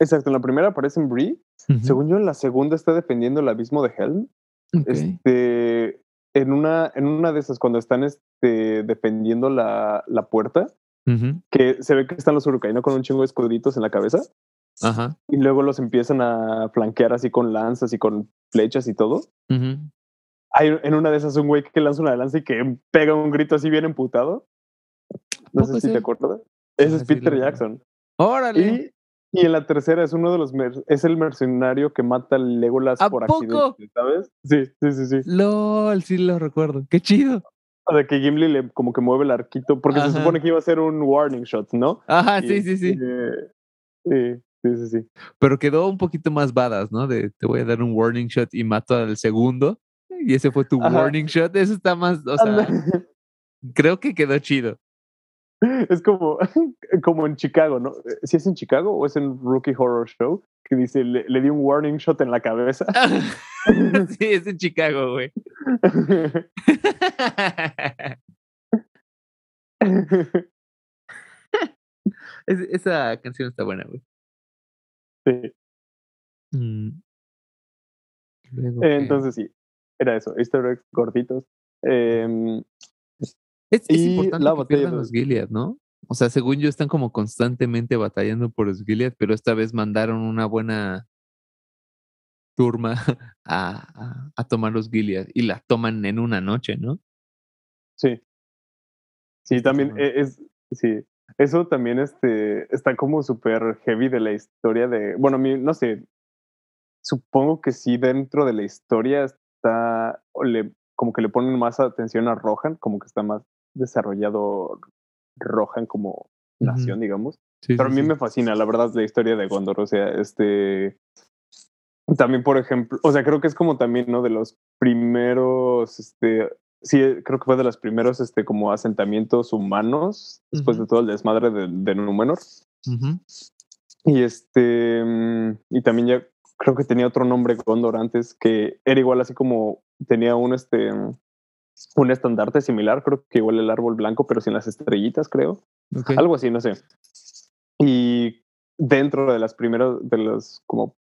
Exacto, en la primera aparece en Brie. Según yo, en la segunda está defendiendo el abismo de Helm. Este, en una, en una de esas, cuando están este, defendiendo la, la puerta, que se ve que están los urucaínos con un chingo de escuditos en la cabeza. Ajá. Y luego los empiezan a flanquear así con lanzas y con flechas y todo. Hay en una de esas un güey que lanza una lanza y que pega un grito así bien emputado. No sé si te acuerdas. Ese es Peter Jackson. Órale. Y, en la tercera es uno de los es el mercenario que mata a Legolas por accidente, ¿sabes? Sí, sí, sí, sí. LOL, sí lo recuerdo. Qué chido. De que Gimli le como que mueve el arquito, porque se supone que iba a ser un warning shot, ¿no? Ajá, sí, sí, sí. sí. Sí, sí, sí. Pero quedó un poquito más badass, ¿no? De te voy a dar un warning shot y mato al segundo. Y ese fue tu warning shot. Eso está más, o sea, creo que quedó chido. Es como, como en Chicago, ¿no? Si es en Chicago o es en Rookie Horror Show, que dice, le, le di un warning shot en la cabeza. sí, es en Chicago, güey. esa canción está buena, güey. Mm. entonces sí, era eso, easter eggs gorditos. Em, es, importante la que los Gilead, ¿no? O sea, según yo están como constantemente batallando por los Gilead, pero esta vez mandaron una buena turma a, a, tomar los Gilead y la toman en una noche, ¿no? Sí. Sí, también e, es, sí, eso también este, está como súper heavy de la historia de, bueno, no sé, supongo que sí dentro de la historia está, le, como que le ponen más atención a Rohan, como que está más desarrollado Rohan como nación, digamos. Pero a mí me fascina, la verdad, la historia de Gondor, o sea, este... También, por ejemplo, o sea, creo que es como también, ¿no? De los primeros, este, sí, creo que fue de los primeros este, como asentamientos humanos después de todo el desmadre de, de Númenor. Y este, mm, y también ya creo que tenía otro nombre Gondor antes que era igual así como tenía un este un estandarte similar, creo que igual el árbol blanco, pero sin las estrellitas, creo. Algo así, no sé. Y dentro de las primeras, de los como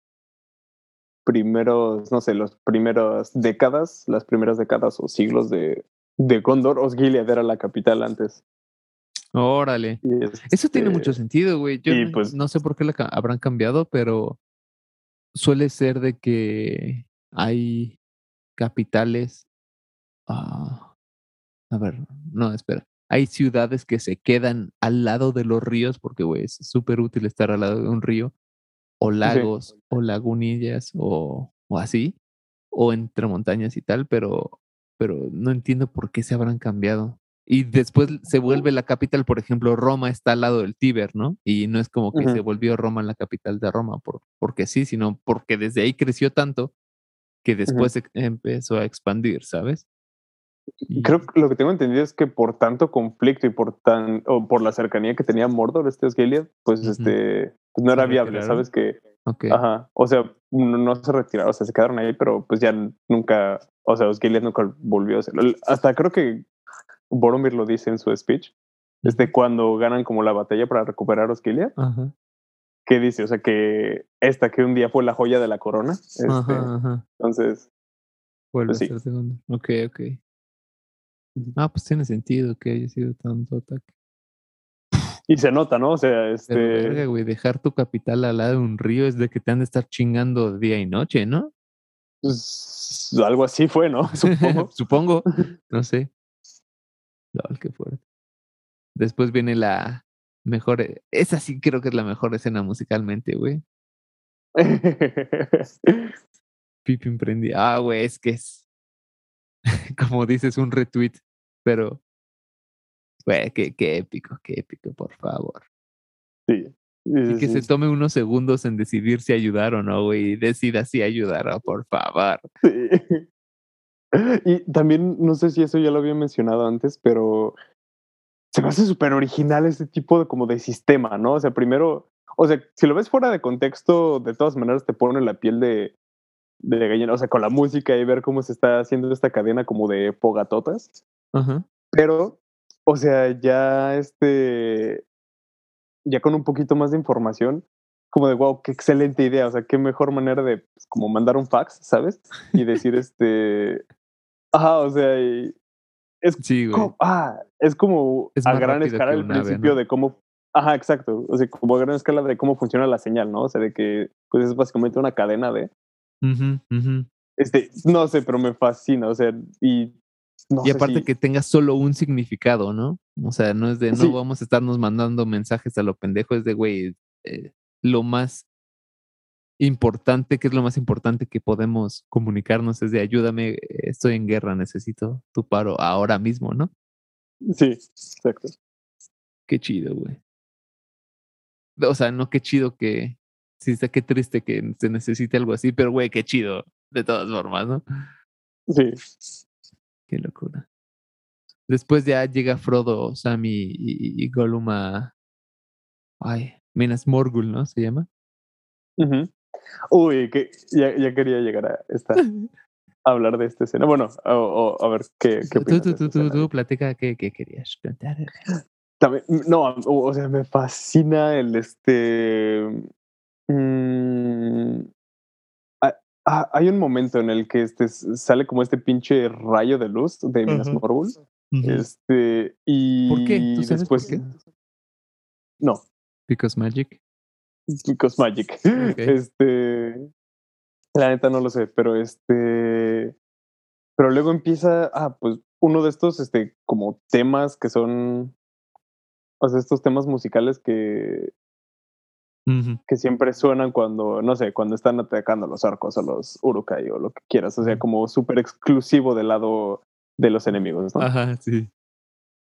primeros, no sé, las primeras décadas, las primeras décadas o siglos de, de Gondor, Osgiliath era la capital antes. Órale. Eso tiene mucho este, sentido, güey. Yo pues, no sé por qué la habrán cambiado, pero suele ser de que hay capitales. Ah, a ver, no, espera. Hay ciudades que se quedan al lado de los ríos, porque, güey, es súper útil estar al lado de un río o lagos o lagunillas o, o, así, o entre montañas y tal, pero, pero no entiendo por qué se habrán cambiado. Y después se vuelve la capital, por ejemplo, Roma está al lado del Tíber, ¿no? Y no es como que se volvió Roma la capital de Roma por, porque sí, sino porque desde ahí creció tanto que después empezó a expandir, ¿sabes? Creo que lo que tengo entendido es que por tanto conflicto y por tan o por la cercanía que tenía Mordor, este es Gilead, pues este pues no era viable, ¿sabes? Que, ajá, o sea, no, se retiraron, o sea, se quedaron ahí, pero pues ya nunca, o sea, Osgiliath nunca volvió a hacerlo. Hasta creo que Boromir lo dice en su speech, este, cuando ganan como la batalla para recuperar Osgiliath, que dice, o sea, que esta que un día fue la joya de la corona, este, entonces... Vuelve pues, a ser segundo. Ok, ok. Ah, pues tiene sentido que haya sido tanto ataque. Y se nota, ¿no? O sea, este. güey, dejar tu capital al lado de un río es de que te han de estar chingando día y noche, ¿no? Pues algo así fue, ¿no? Supongo. Supongo. No sé. No, qué fuerte. Después viene la mejor, e, esa sí creo que es la mejor escena musicalmente, güey. Pippin prendí. Ah, güey, es que es, como dices, un retweet, pero, güey, qué, qué épico, qué épico, por favor. Sí. Y que se tome unos segundos en decidir si ayudar o no, güey, y decida si ayudar o por favor. Sí. Y también, no sé si eso ya lo había mencionado antes, pero se me hace súper original este tipo de como de sistema, ¿no? O sea, primero, o sea, si lo ves fuera de contexto, de todas maneras te pone la piel de, de gallina, o sea, con la música y ver cómo se está haciendo esta cadena como de fogatotas. Ajá. Pero, o sea, ya este, ya con un poquito más de información, como de, wow, qué excelente idea, o sea, qué mejor manera de pues, como mandar un fax, ¿sabes? Y decir, este, ajá, o sea, y es, Sí, como, ah, es como Es a gran escala el principio ¿no? de cómo, ajá, exacto, o sea, como a gran escala de cómo funciona la señal, ¿no? O sea, de que, pues es básicamente una cadena de, Ujú, ujú. este, no sé, pero me fascina, o sea, y no Y aparte si- que tenga solo un significado, ¿no? O sea, no es de, no Sí. vamos a estarnos mandando mensajes a lo pendejo, es de, güey, eh, lo más importante, ¿qué es lo más importante que podemos comunicarnos? Es de, ayúdame, estoy en guerra, necesito tu paro ahora mismo, ¿no? sí, exacto. Qué chido, güey. O sea, no qué chido que, sí, está qué triste que se necesite algo así, pero güey, qué chido, de todas formas, ¿no? Sí, Qué locura. Después ya llega Frodo, Sam y, y, y Gollum a. Ay, Minas Morgul, ¿no? Se llama. Ujú. Uy, que ya, ya quería llegar a esta, a hablar de esta escena. Bueno, o, o- a ver qué, qué Tú, opinas tú, tú, tú, tú, platica qué, qué querías contar. También- no, o sea, me fascina el este. Mm, ah, ah, hay un momento en el que este sale como este pinche rayo de luz de Minas Ajá. Morgul. Este. Y ¿Por qué? ¿Tú sabes después. por qué? No, Because Magic. Because Magic. Este. La neta no lo sé, pero este. Pero luego empieza. Ah, pues uno de estos, este, como temas que son. O sea, estos temas musicales que, Ujú. que siempre suenan cuando, no sé, cuando están atacando a los orcos o los urukai o lo que quieras. O sea, como súper exclusivo del lado de los enemigos, ¿no? Ajá, sí.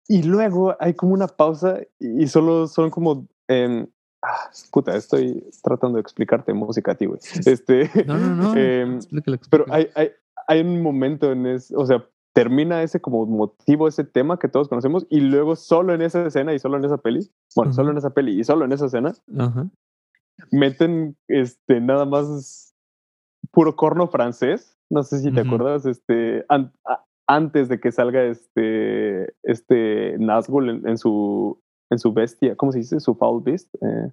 Y luego hay como una pausa y solo son como. em, ah, puta, estoy tratando de explicarte música a ti, güey. Este, No, no, no. explícalo, pero hay, hay, hay un momento en ese, o sea, termina ese como motivo, ese tema que todos conocemos, y luego solo en esa escena y solo en esa peli, bueno, solo Ujú. en esa peli y solo en esa escena, Ajá. meten este nada más puro corno francés. No sé si te Ujú. acuerdas, este, an- antes de que salga este, este Nazgûl en, en su en su bestia, ¿cómo se dice? Su foul beast, eh,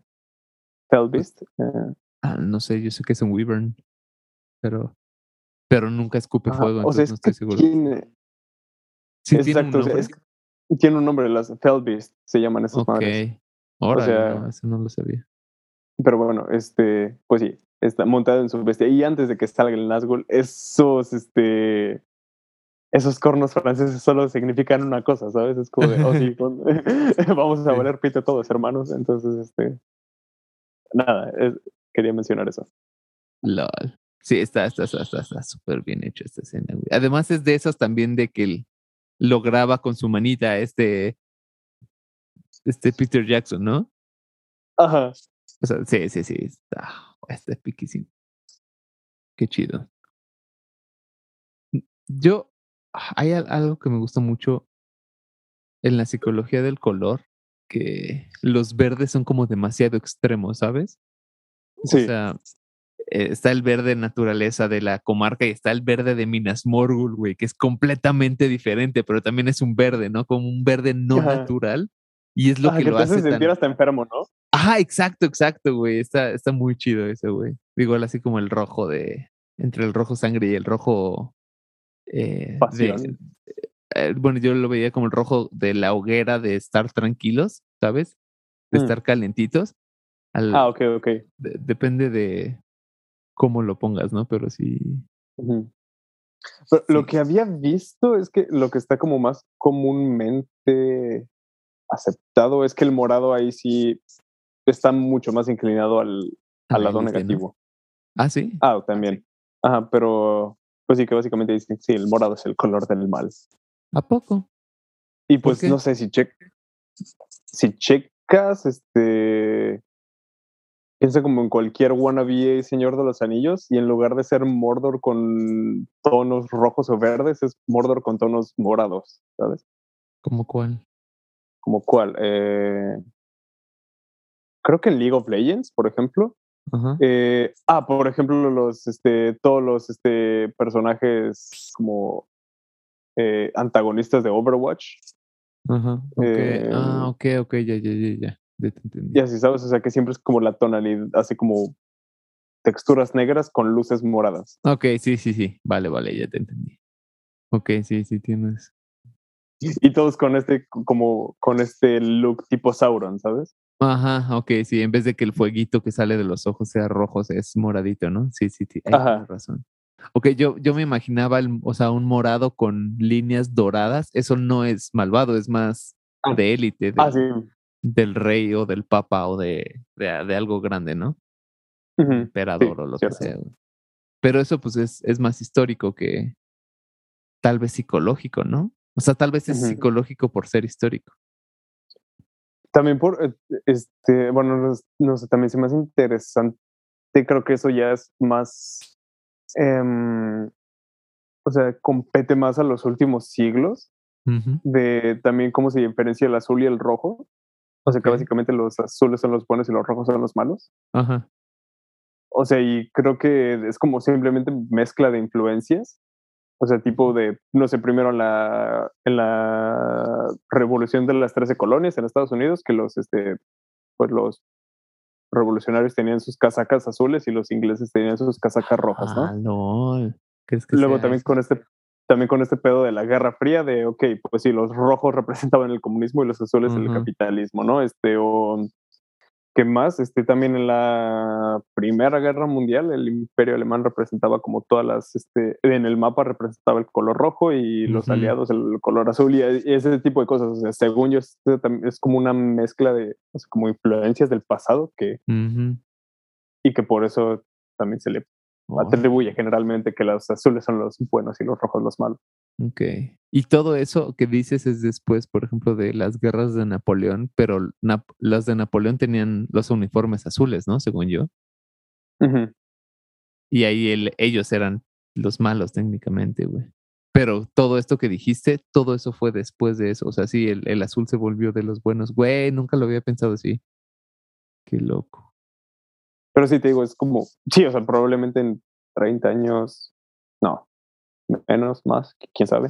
fell beast. eh, Ah, no sé, yo sé que es un Wyvern. Pero. Pero nunca escupe ajá, fuego, o sea, entonces no estoy seguro. tiene, Sí, tiene un exacto, o sea, nombre. es tiene un nombre, las fell beast se llaman esas Ok. madres. Órale, sea, no, eso no lo sabía. Pero bueno, este, pues sí, está montado en su bestia. Y antes de que salga el Nazgûl, esos, este, esos cornos franceses solo significan una cosa, ¿sabes? Es como de, oh sí, con- vamos a valer pito todos, hermanos. Entonces, este, nada, es- quería mencionar eso. LOL. Sí, está, está, está, está, está súper bien hecho esta escena, güey. Además es de esas también de que él lo graba con su manita, este, este Peter Jackson, ¿no? Ajá. O sea, sí, sí, sí, está, está piquísimo. Qué chido. Yo, hay al- algo que me gusta mucho en la psicología del color, que los verdes son como demasiado extremos, ¿sabes? Sí. O sea, eh, está el verde naturaleza de la comarca y está el verde de Minas Morgul, güey, que es completamente diferente, pero también es un verde, ¿no? Como un verde no Ajá. natural. Y es lo Ajá, que, que lo te hace sentir tan... hasta enfermo, ¿no? Ajá, exacto, exacto, güey. Está, está muy chido ese, güey. Igual así como el rojo de... Entre el rojo sangre y el rojo... eh, de, eh, bueno, yo lo veía como el rojo de la hoguera de estar tranquilos, ¿sabes? De Mm. estar calentitos. Al- Ah, ok, ok. de- depende de cómo lo pongas, ¿no? Pero sí. Pero lo que había visto es que lo que está como más comúnmente aceptado es que el morado ahí sí está mucho más inclinado al, al lado ¿no? negativo. Ah, sí. Ah, también. Ajá, pero pues sí que básicamente dicen, sí, el morado es el color del mal. ¿A poco? Y ¿Por pues no sé si che si checas, este piensa como en cualquier wannabe Señor de los Anillos y en lugar de ser Mordor con tonos rojos o verdes, es Mordor con tonos morados, ¿sabes? ¿Cómo cuál? Como cuál? Eh, creo que en League of Legends, por ejemplo. Eh, ah, por ejemplo, los, este, todos los este, personajes como eh, antagonistas de Overwatch. Ajá. Ok. eh, ah, ok, ok, ya, ya, ya, ya. Ya te entendí. Y así, ¿sabes? O sea, que siempre es como la tonalidad, así como texturas negras con luces moradas. Ok, sí, sí, sí. Vale, vale, ya te entendí. Ok, sí, sí, tienes. Y todos con este, como con este look tipo Sauron, ¿sabes? Ajá, ok, sí. En vez de que el fueguito que sale de los ojos sea rojo, es moradito, ¿no? Sí, sí, sí. Ajá. razón. Ok, yo, yo me imaginaba, el, o sea, un morado con líneas doradas. Eso no es malvado, es más Ah. de élite, del, Ah, sí. Del rey o del papa o de, de, de algo grande, ¿no? Emperador o lo cierto. que sea. Pero eso pues es, es más histórico que tal vez psicológico, ¿no? O sea, tal vez es psicológico por ser histórico. También por, eh, este, bueno, no, no sé, también se me hace interesante, creo que eso ya es más, em, o sea, compete más a los últimos siglos de también cómo se diferencia el azul y el rojo. O sea, que básicamente los azules son los buenos y los rojos son los malos. Ajá. O sea, y creo que es como simplemente mezcla de influencias. O sea, tipo de, no sé, primero en la, en la revolución de las 13 colonias en Estados Unidos, que los, este, pues los revolucionarios tenían sus casacas azules y los ingleses tenían sus casacas rojas, ¿no? Ah, lol. ¿Crees que Luego también eso? con este también con este pedo de la Guerra Fría de, ok, pues sí, los rojos representaban el comunismo y los azules el Ujú. capitalismo, ¿no? Este, o ¿qué más? Este, también en la Primera Guerra Mundial el Imperio Alemán representaba como todas las, este, en el mapa representaba el color rojo y los aliados el color azul y, y ese tipo de cosas. O sea, según yo, tam- es como una mezcla de, o sea, como influencias del pasado que, y que por eso también se le Oh, atribuye generalmente que los azules son los buenos y los rojos los malos. ok. Y todo eso que dices es después, por ejemplo, de las guerras de Napoleón, pero Nap- las de Napoleón tenían los uniformes azules, ¿no? Según yo. Ujú. Y ahí el- ellos eran los malos técnicamente, güey. Pero todo esto que dijiste, todo eso fue después de eso. O sea, sí, el, el azul se volvió de los buenos. Güey, nunca lo había pensado así. Qué loco. Pero sí te digo, es como, sí, o sea, probablemente en 30 años, no, menos, más, quién sabe.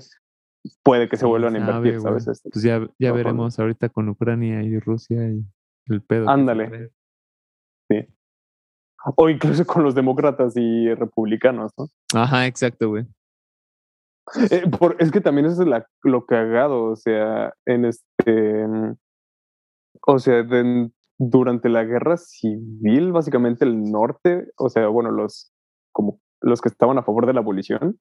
Puede que se ¿Quién vuelvan a invertir? ¿sabes? Este, Pues ya, ya no, veremos ahorita con Ucrania y Rusia y el pedo. Ándale. trae. O incluso con los demócratas y republicanos, ¿no? Ajá, exacto, güey. Eh, por- es que también eso es la, lo cagado, o sea, en este, mm, o sea, de- durante la guerra civil, básicamente el norte, o sea, bueno, los, como los que estaban a favor de la abolición,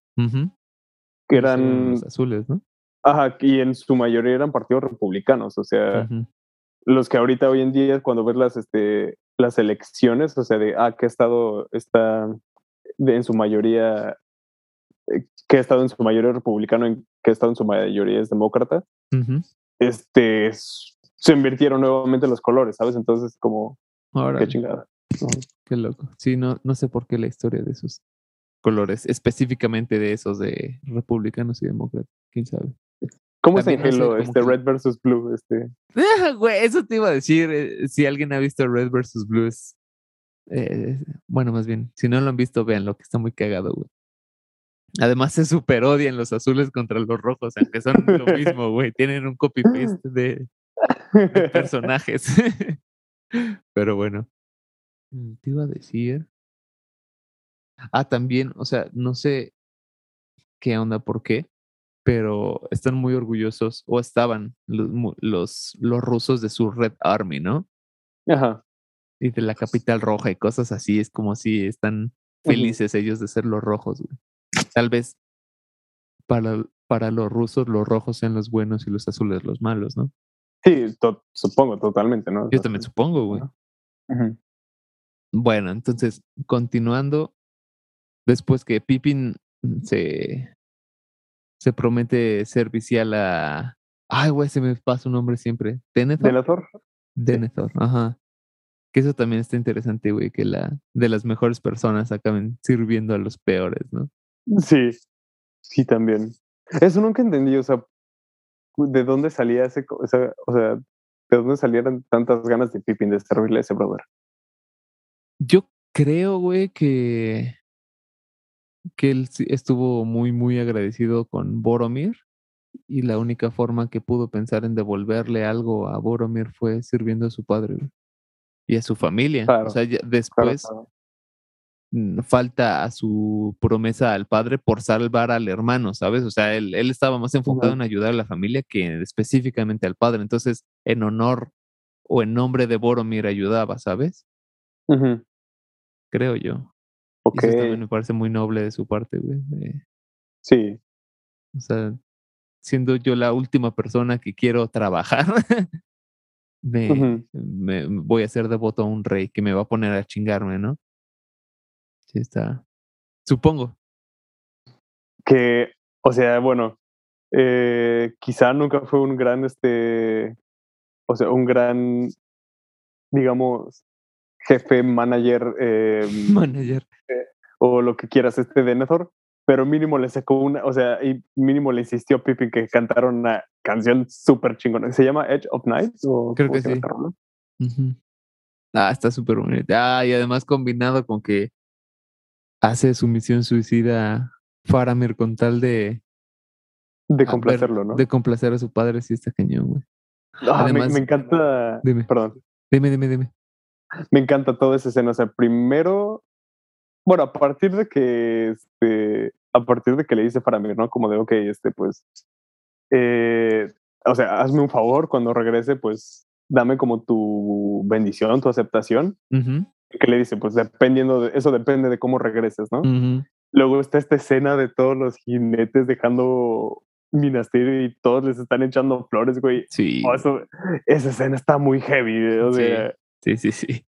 que eran, los azules, ¿no? ajá, y en su mayoría eran partidos republicanos, o sea, los que ahorita hoy en día cuando ves las este las elecciones o sea de ah qué estado está de- en su mayoría eh, qué estado en su mayoría republicano en qué estado en su mayoría es demócrata Ujú. este s- se invirtieron nuevamente los colores sabes entonces como Órale, qué chingada ¿no? qué loco. Sí, no, no sé por qué la historia de esos colores, específicamente de esos de republicanos y demócratas. ¿Quién sabe? cómo es en También no sé, este que- Red versus Blue este Ah, Güey, eso te iba a decir. eh, si alguien ha visto Red vs. Blue, es, eh, bueno, más bien, si no lo han visto, vean que está muy cagado, güey. Además, se super odian los azules contra los rojos, aunque son lo mismo, güey. Tienen un copy-paste de, de personajes. Pero bueno. Mm, Te iba a decir. Ah, también, o sea, no sé qué onda, por qué, pero están muy orgullosos, o estaban los, los, los rusos de su Red Army, ¿no? ajá Y de la capital roja y cosas así, es como si están felices ellos de ser los rojos, güey. Tal vez para, para los rusos los rojos sean los buenos y los azules los malos, ¿no? Sí, supongo, totalmente, ¿no? Yo también supongo, güey. Bueno, entonces, continuando, después que Pippin se, se promete servicial a... Ay, güey, se me pasa un nombre siempre. ¿Denethor? Denethor. Denethor, ajá. Que eso también está interesante, güey, que la de las mejores personas acaben sirviendo a los peores, ¿no? Sí, sí, también. Eso nunca entendí, o sea, ¿de dónde salía ese, o sea, o sea de dónde salieron tantas ganas de Pippin de servirle a ese brother? Yo creo, güey, que que él estuvo muy, muy agradecido con Boromir y la única forma que pudo pensar en devolverle algo a Boromir fue sirviendo a su padre y a su familia. o sea, después falta a su promesa al padre por salvar al hermano, ¿sabes? O sea, él, él estaba más enfocado en ayudar a la familia que específicamente al padre. Entonces, en honor o en nombre de Boromir ayudaba, ¿sabes? Creo yo. Ok. eso también me parece muy noble de su parte, güey. sí. O sea, siendo yo la última persona que quiero trabajar, me, me, voy a ser devoto a un rey que me va a poner a chingarme, ¿no? Sí, está. Supongo. Que, o sea, bueno, eh, quizá nunca fue un gran, este, o sea, un gran, digamos, jefe, manager, eh, manager. Eh, o lo que quieras, este Denethor, pero mínimo le sacó una, o sea, y mínimo le insistió a Pippin que cantaron una canción súper chingona. ¿Se llama Edge of Night? ¿O Creo que sí. Ah, está súper bonita. Ah, y además combinado con que hace su misión suicida Faramir con tal de... De complacerlo, ¿no? De complacer a su padre, sí está cañón, güey. Ah, Además, me, encanta... Dime. Perdón. Dime, dime, dime. Me encanta toda esa escena. O sea, primero... Bueno, a partir de que, este, a partir de que le dice Faramir, ¿no? Como de, ok, este, pues, eh, o sea, hazme un favor cuando regrese, pues, dame como tu bendición, tu aceptación que le dice, pues dependiendo de eso depende de cómo regreses, ¿no? Luego está esta escena de todos los jinetes dejando Minas y todos les están echando flores, güey. Sí. Oh, esa escena está muy heavy, o sea. Sí, sí, sí.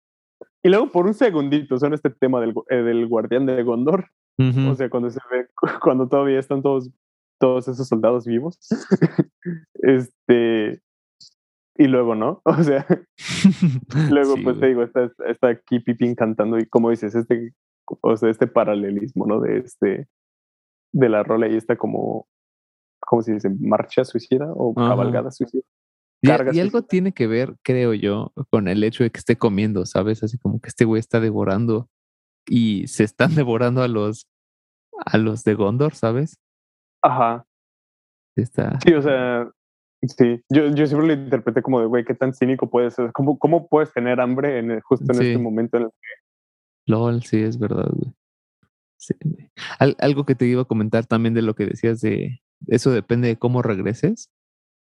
Y luego por un segundito son este tema del, eh, del guardián de Gondor. O sea, cuando se ve, cuando todavía están todos, todos esos soldados vivos. este, y luego no, o sea, luego pues te digo, está, está aquí Pipín cantando y como dices, este, o sea, este paralelismo, ¿no? De este, de la rola y esta como, ¿cómo se dice? Marcha suicida o cabalgada suicida. Y, y, algo tiene que ver, creo yo, con el hecho de que esté comiendo, ¿sabes? Así como que este güey está devorando y se están devorando a los a los de Gondor, ¿sabes? Ajá. Está... Sí, o sea, Sí, yo, yo siempre lo interpreté como de, güey, ¿qué tan cínico puedes ser? ¿Cómo, cómo puedes tener hambre en justo en este momento en el que... LOL, sí, es verdad, güey. Sí, algo que te iba a comentar también de lo que decías de eso depende de cómo regreses.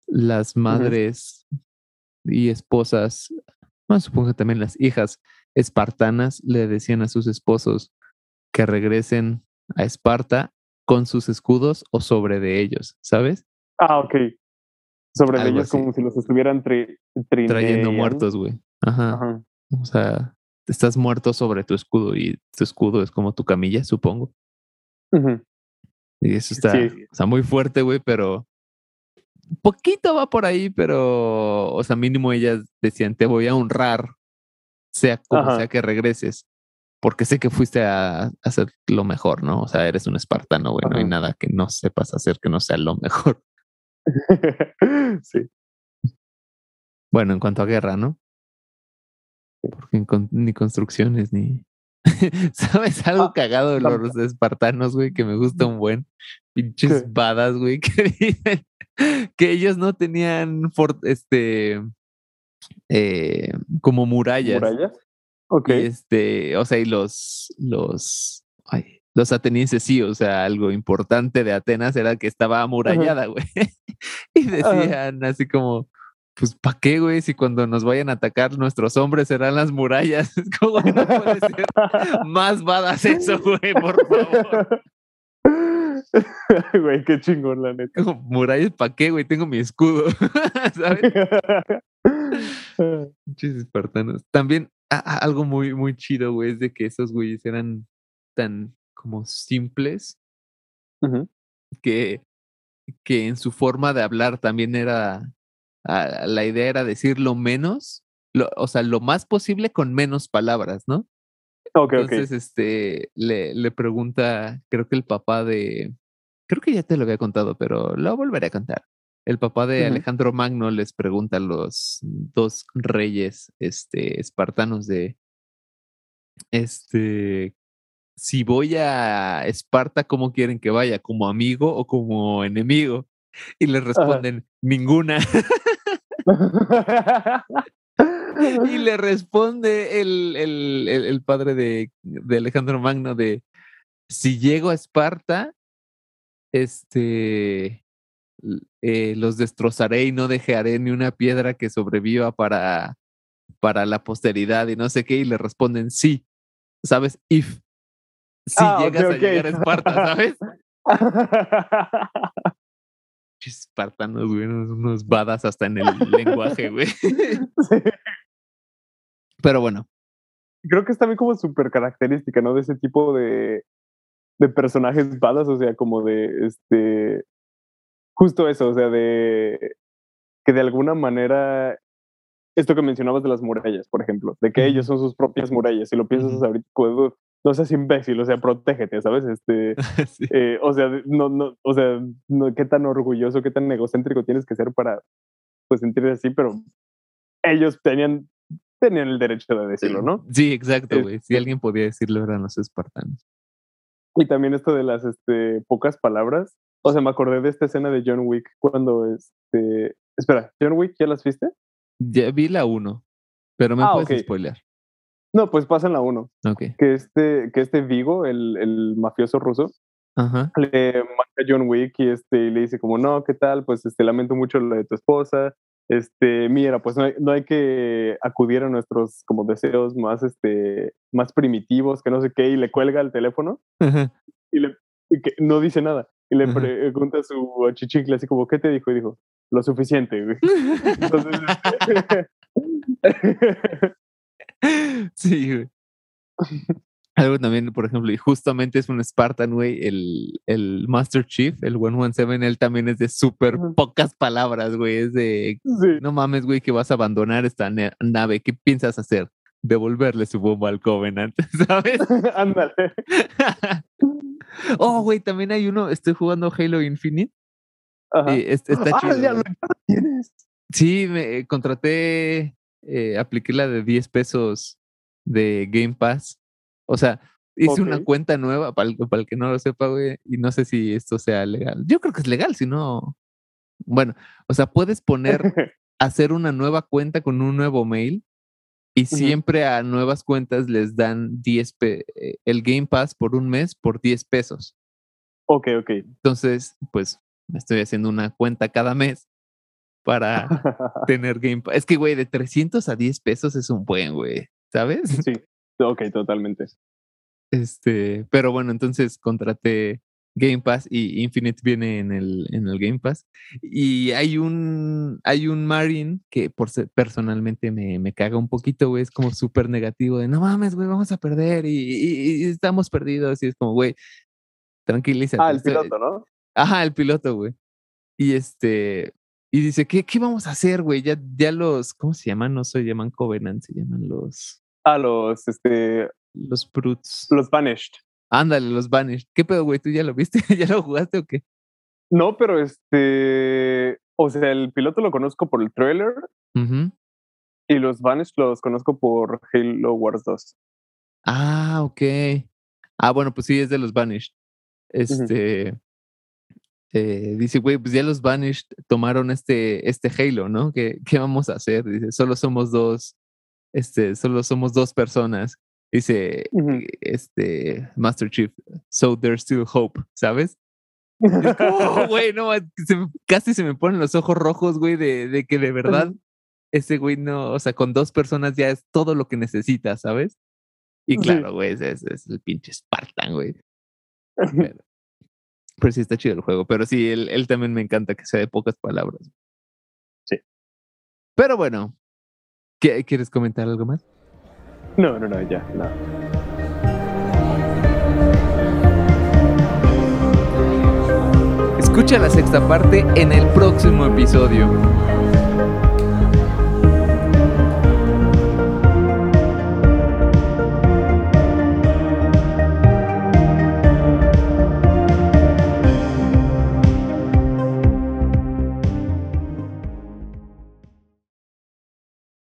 Las madres y esposas, bueno, supongo que también las hijas espartanas le decían a sus esposos que regresen a Esparta con sus escudos o sobre de ellos, ¿sabes? Ah, ok sobre ellos como si los estuvieran trayendo muertos, güey. Ajá. O sea, estás muerto sobre tu escudo y tu escudo es como tu camilla, supongo. Y eso está, o muy fuerte, güey, pero poquito va por ahí, pero, o sea, mínimo ellas decían, te voy a honrar, sea como sea que regreses, porque sé que fuiste a, hacer lo mejor, ¿no? O sea, eres un espartano, güey, no hay nada que no sepas hacer que no sea lo mejor. sí. Bueno, en cuanto a guerra, ¿no? Porque ni construcciones ni. ¿Sabes algo ah, cagado de los espartanos, güey? Que me gusta un buen. Pinches badas, güey, que dicen que ellos no tenían este eh, como murallas. ¿Murallas? Ok. este, o sea, y los, los, los atenienses sí, o sea, algo importante de Atenas era que estaba amurallada, güey. y decían así como, pues, ¿para qué, güey? Si cuando nos vayan a atacar nuestros hombres serán las murallas. Es como, no puede ser más badas eso, güey, por favor. güey, qué chingón, la neta. Murallas, ¿para qué, güey? Tengo mi escudo. ¿Sabes? Muchos espartanos. También algo muy, muy chido, güey, es de que esos güeyes eran tan como simples que, que en su forma de hablar también era, ah, la idea era decir lo menos, o sea, lo más posible con menos palabras, ¿no? Entonces, este, le, le pregunta, creo que el papá de, creo que ya te lo había contado, pero lo volveré a contar. El papá de Alejandro Magno les pregunta a los dos reyes este, espartanos de, este, si voy a Esparta, ¿cómo quieren que vaya? ¿Como amigo o como enemigo? Y les responden, ninguna. y le responde el, el, el, padre de, de, Alejandro Magno de, si llego a Esparta, este, eh, los destrozaré y no dejaré ni una piedra que sobreviva para, para la posteridad y no sé qué, y le responden sí, ¿sabes? If. Si ah, llegas a llegar a Esparta, ¿sabes? Espartanos, güey, unos badas hasta en el lenguaje, güey. Pero bueno. Creo que es también como súper característica, ¿no? De ese tipo de, de personajes badas, o sea, como de este. Justo eso, o sea, de que de alguna manera. Esto que mencionabas de las murallas, por ejemplo, de que ellos son sus propias murallas. Si lo piensas ahorita, no seas imbécil, o sea, protégete, ¿sabes? Este, eh, o sea, no, no, o sea, no, qué tan orgulloso, qué tan egocéntrico tienes que ser para, pues, sentirte así, pero ellos tenían tenían el derecho de decirlo, ¿no? Sí, exacto, güey. Si alguien podía decirlo, eran los espartanos. Y también esto de las este, pocas palabras. O sea, me acordé de esta escena de John Wick cuando este. Espera, ¿John Wick ya las viste? Ya vi la uno, pero me ah, puedes spoiler. No, pues pasa en la uno. Ok. Que este, que este Vigo, el, el mafioso ruso, le manda a John Wick y este, le dice como, no, ¿qué tal? Pues este, lamento mucho lo de tu esposa, este, mira, pues no hay, que acudir a nuestros como deseos más, este, más primitivos, que no sé qué, y le cuelga el teléfono y, le, que no dice nada. Y le pregunta a su chichicle así como, ¿qué te dijo? Y dijo, lo suficiente, güey. Entonces, este, sí, güey. Algo también, por ejemplo, y justamente es un Spartan, güey, el, el Master Chief, el 117, él también es de súper pocas palabras, güey, es de, no mames, güey, que vas a abandonar esta nave, ¿qué piensas hacer? Devolverle su bomba al Covenant, ¿sabes? Ándale. oh, güey, también hay uno, estoy jugando Halo Infinite. Ajá. Y está ah, chido. Ya lo tienes. Sí, me contraté, eh, apliqué la de 10 pesos de Game Pass o sea, hice una cuenta nueva para el, para el, que no lo sepa, güey, y no sé si esto sea legal. Yo creo que es legal, si no. Bueno, o sea, puedes poner, hacer una nueva cuenta con un nuevo mail y siempre a nuevas cuentas les dan 10 eh, el Game Pass por un mes por 10 pesos. Ok, ok. Entonces, pues me estoy haciendo una cuenta cada mes para tener Game Pass. Es que, güey, de 300 a 10 pesos es un buen, güey, ¿sabes? Sí. Ok, totalmente. Este, pero bueno, entonces contraté Game Pass y Infinite viene en el, en el Game Pass. Y hay un, hay un Marine que por personalmente me, me caga un poquito, güey. Es como súper negativo de no mames, güey, vamos a perder y, estamos perdidos. Y es como, güey, tranquilízate. Ah, el piloto, ¿no? Ajá, el piloto, güey. Y este, y dice, ¿qué, qué vamos a hacer, güey? Ya, ya los, ¿cómo se llaman? No se llaman Covenant, se llaman los a los, este... Los Brutes. Los Vanished. Ándale, los Vanished. ¿Qué pedo, güey? ¿Tú ya lo viste? ¿Ya lo jugaste o qué? No, pero este... O sea, el piloto lo conozco por el trailer. Y los Vanished los conozco por Halo Wars 2. Ah, ok. Ah, bueno, pues sí, es de los Vanished. Este... Eh, dice, güey, pues ya los Vanished tomaron este, este Halo, ¿no? ¿Qué, ¿Qué vamos a hacer? Dice, solo somos dos este, solo somos dos personas. Dice, este, Master Chief, so there's still hope, ¿sabes? güey, no, casi se me ponen los ojos rojos, güey, de, de que de verdad ese güey no, o sea, con dos personas ya es todo lo que necesita, ¿sabes? Y claro, güey, es, es, el pinche Spartan, güey. Pero sí está chido el juego. Pero sí, él, él también me encanta que sea de pocas palabras. Sí. Pero bueno, ¿qué- ¿quieres comentar algo más? No, no, no, ya, no. Escucha la sexta parte en el próximo episodio.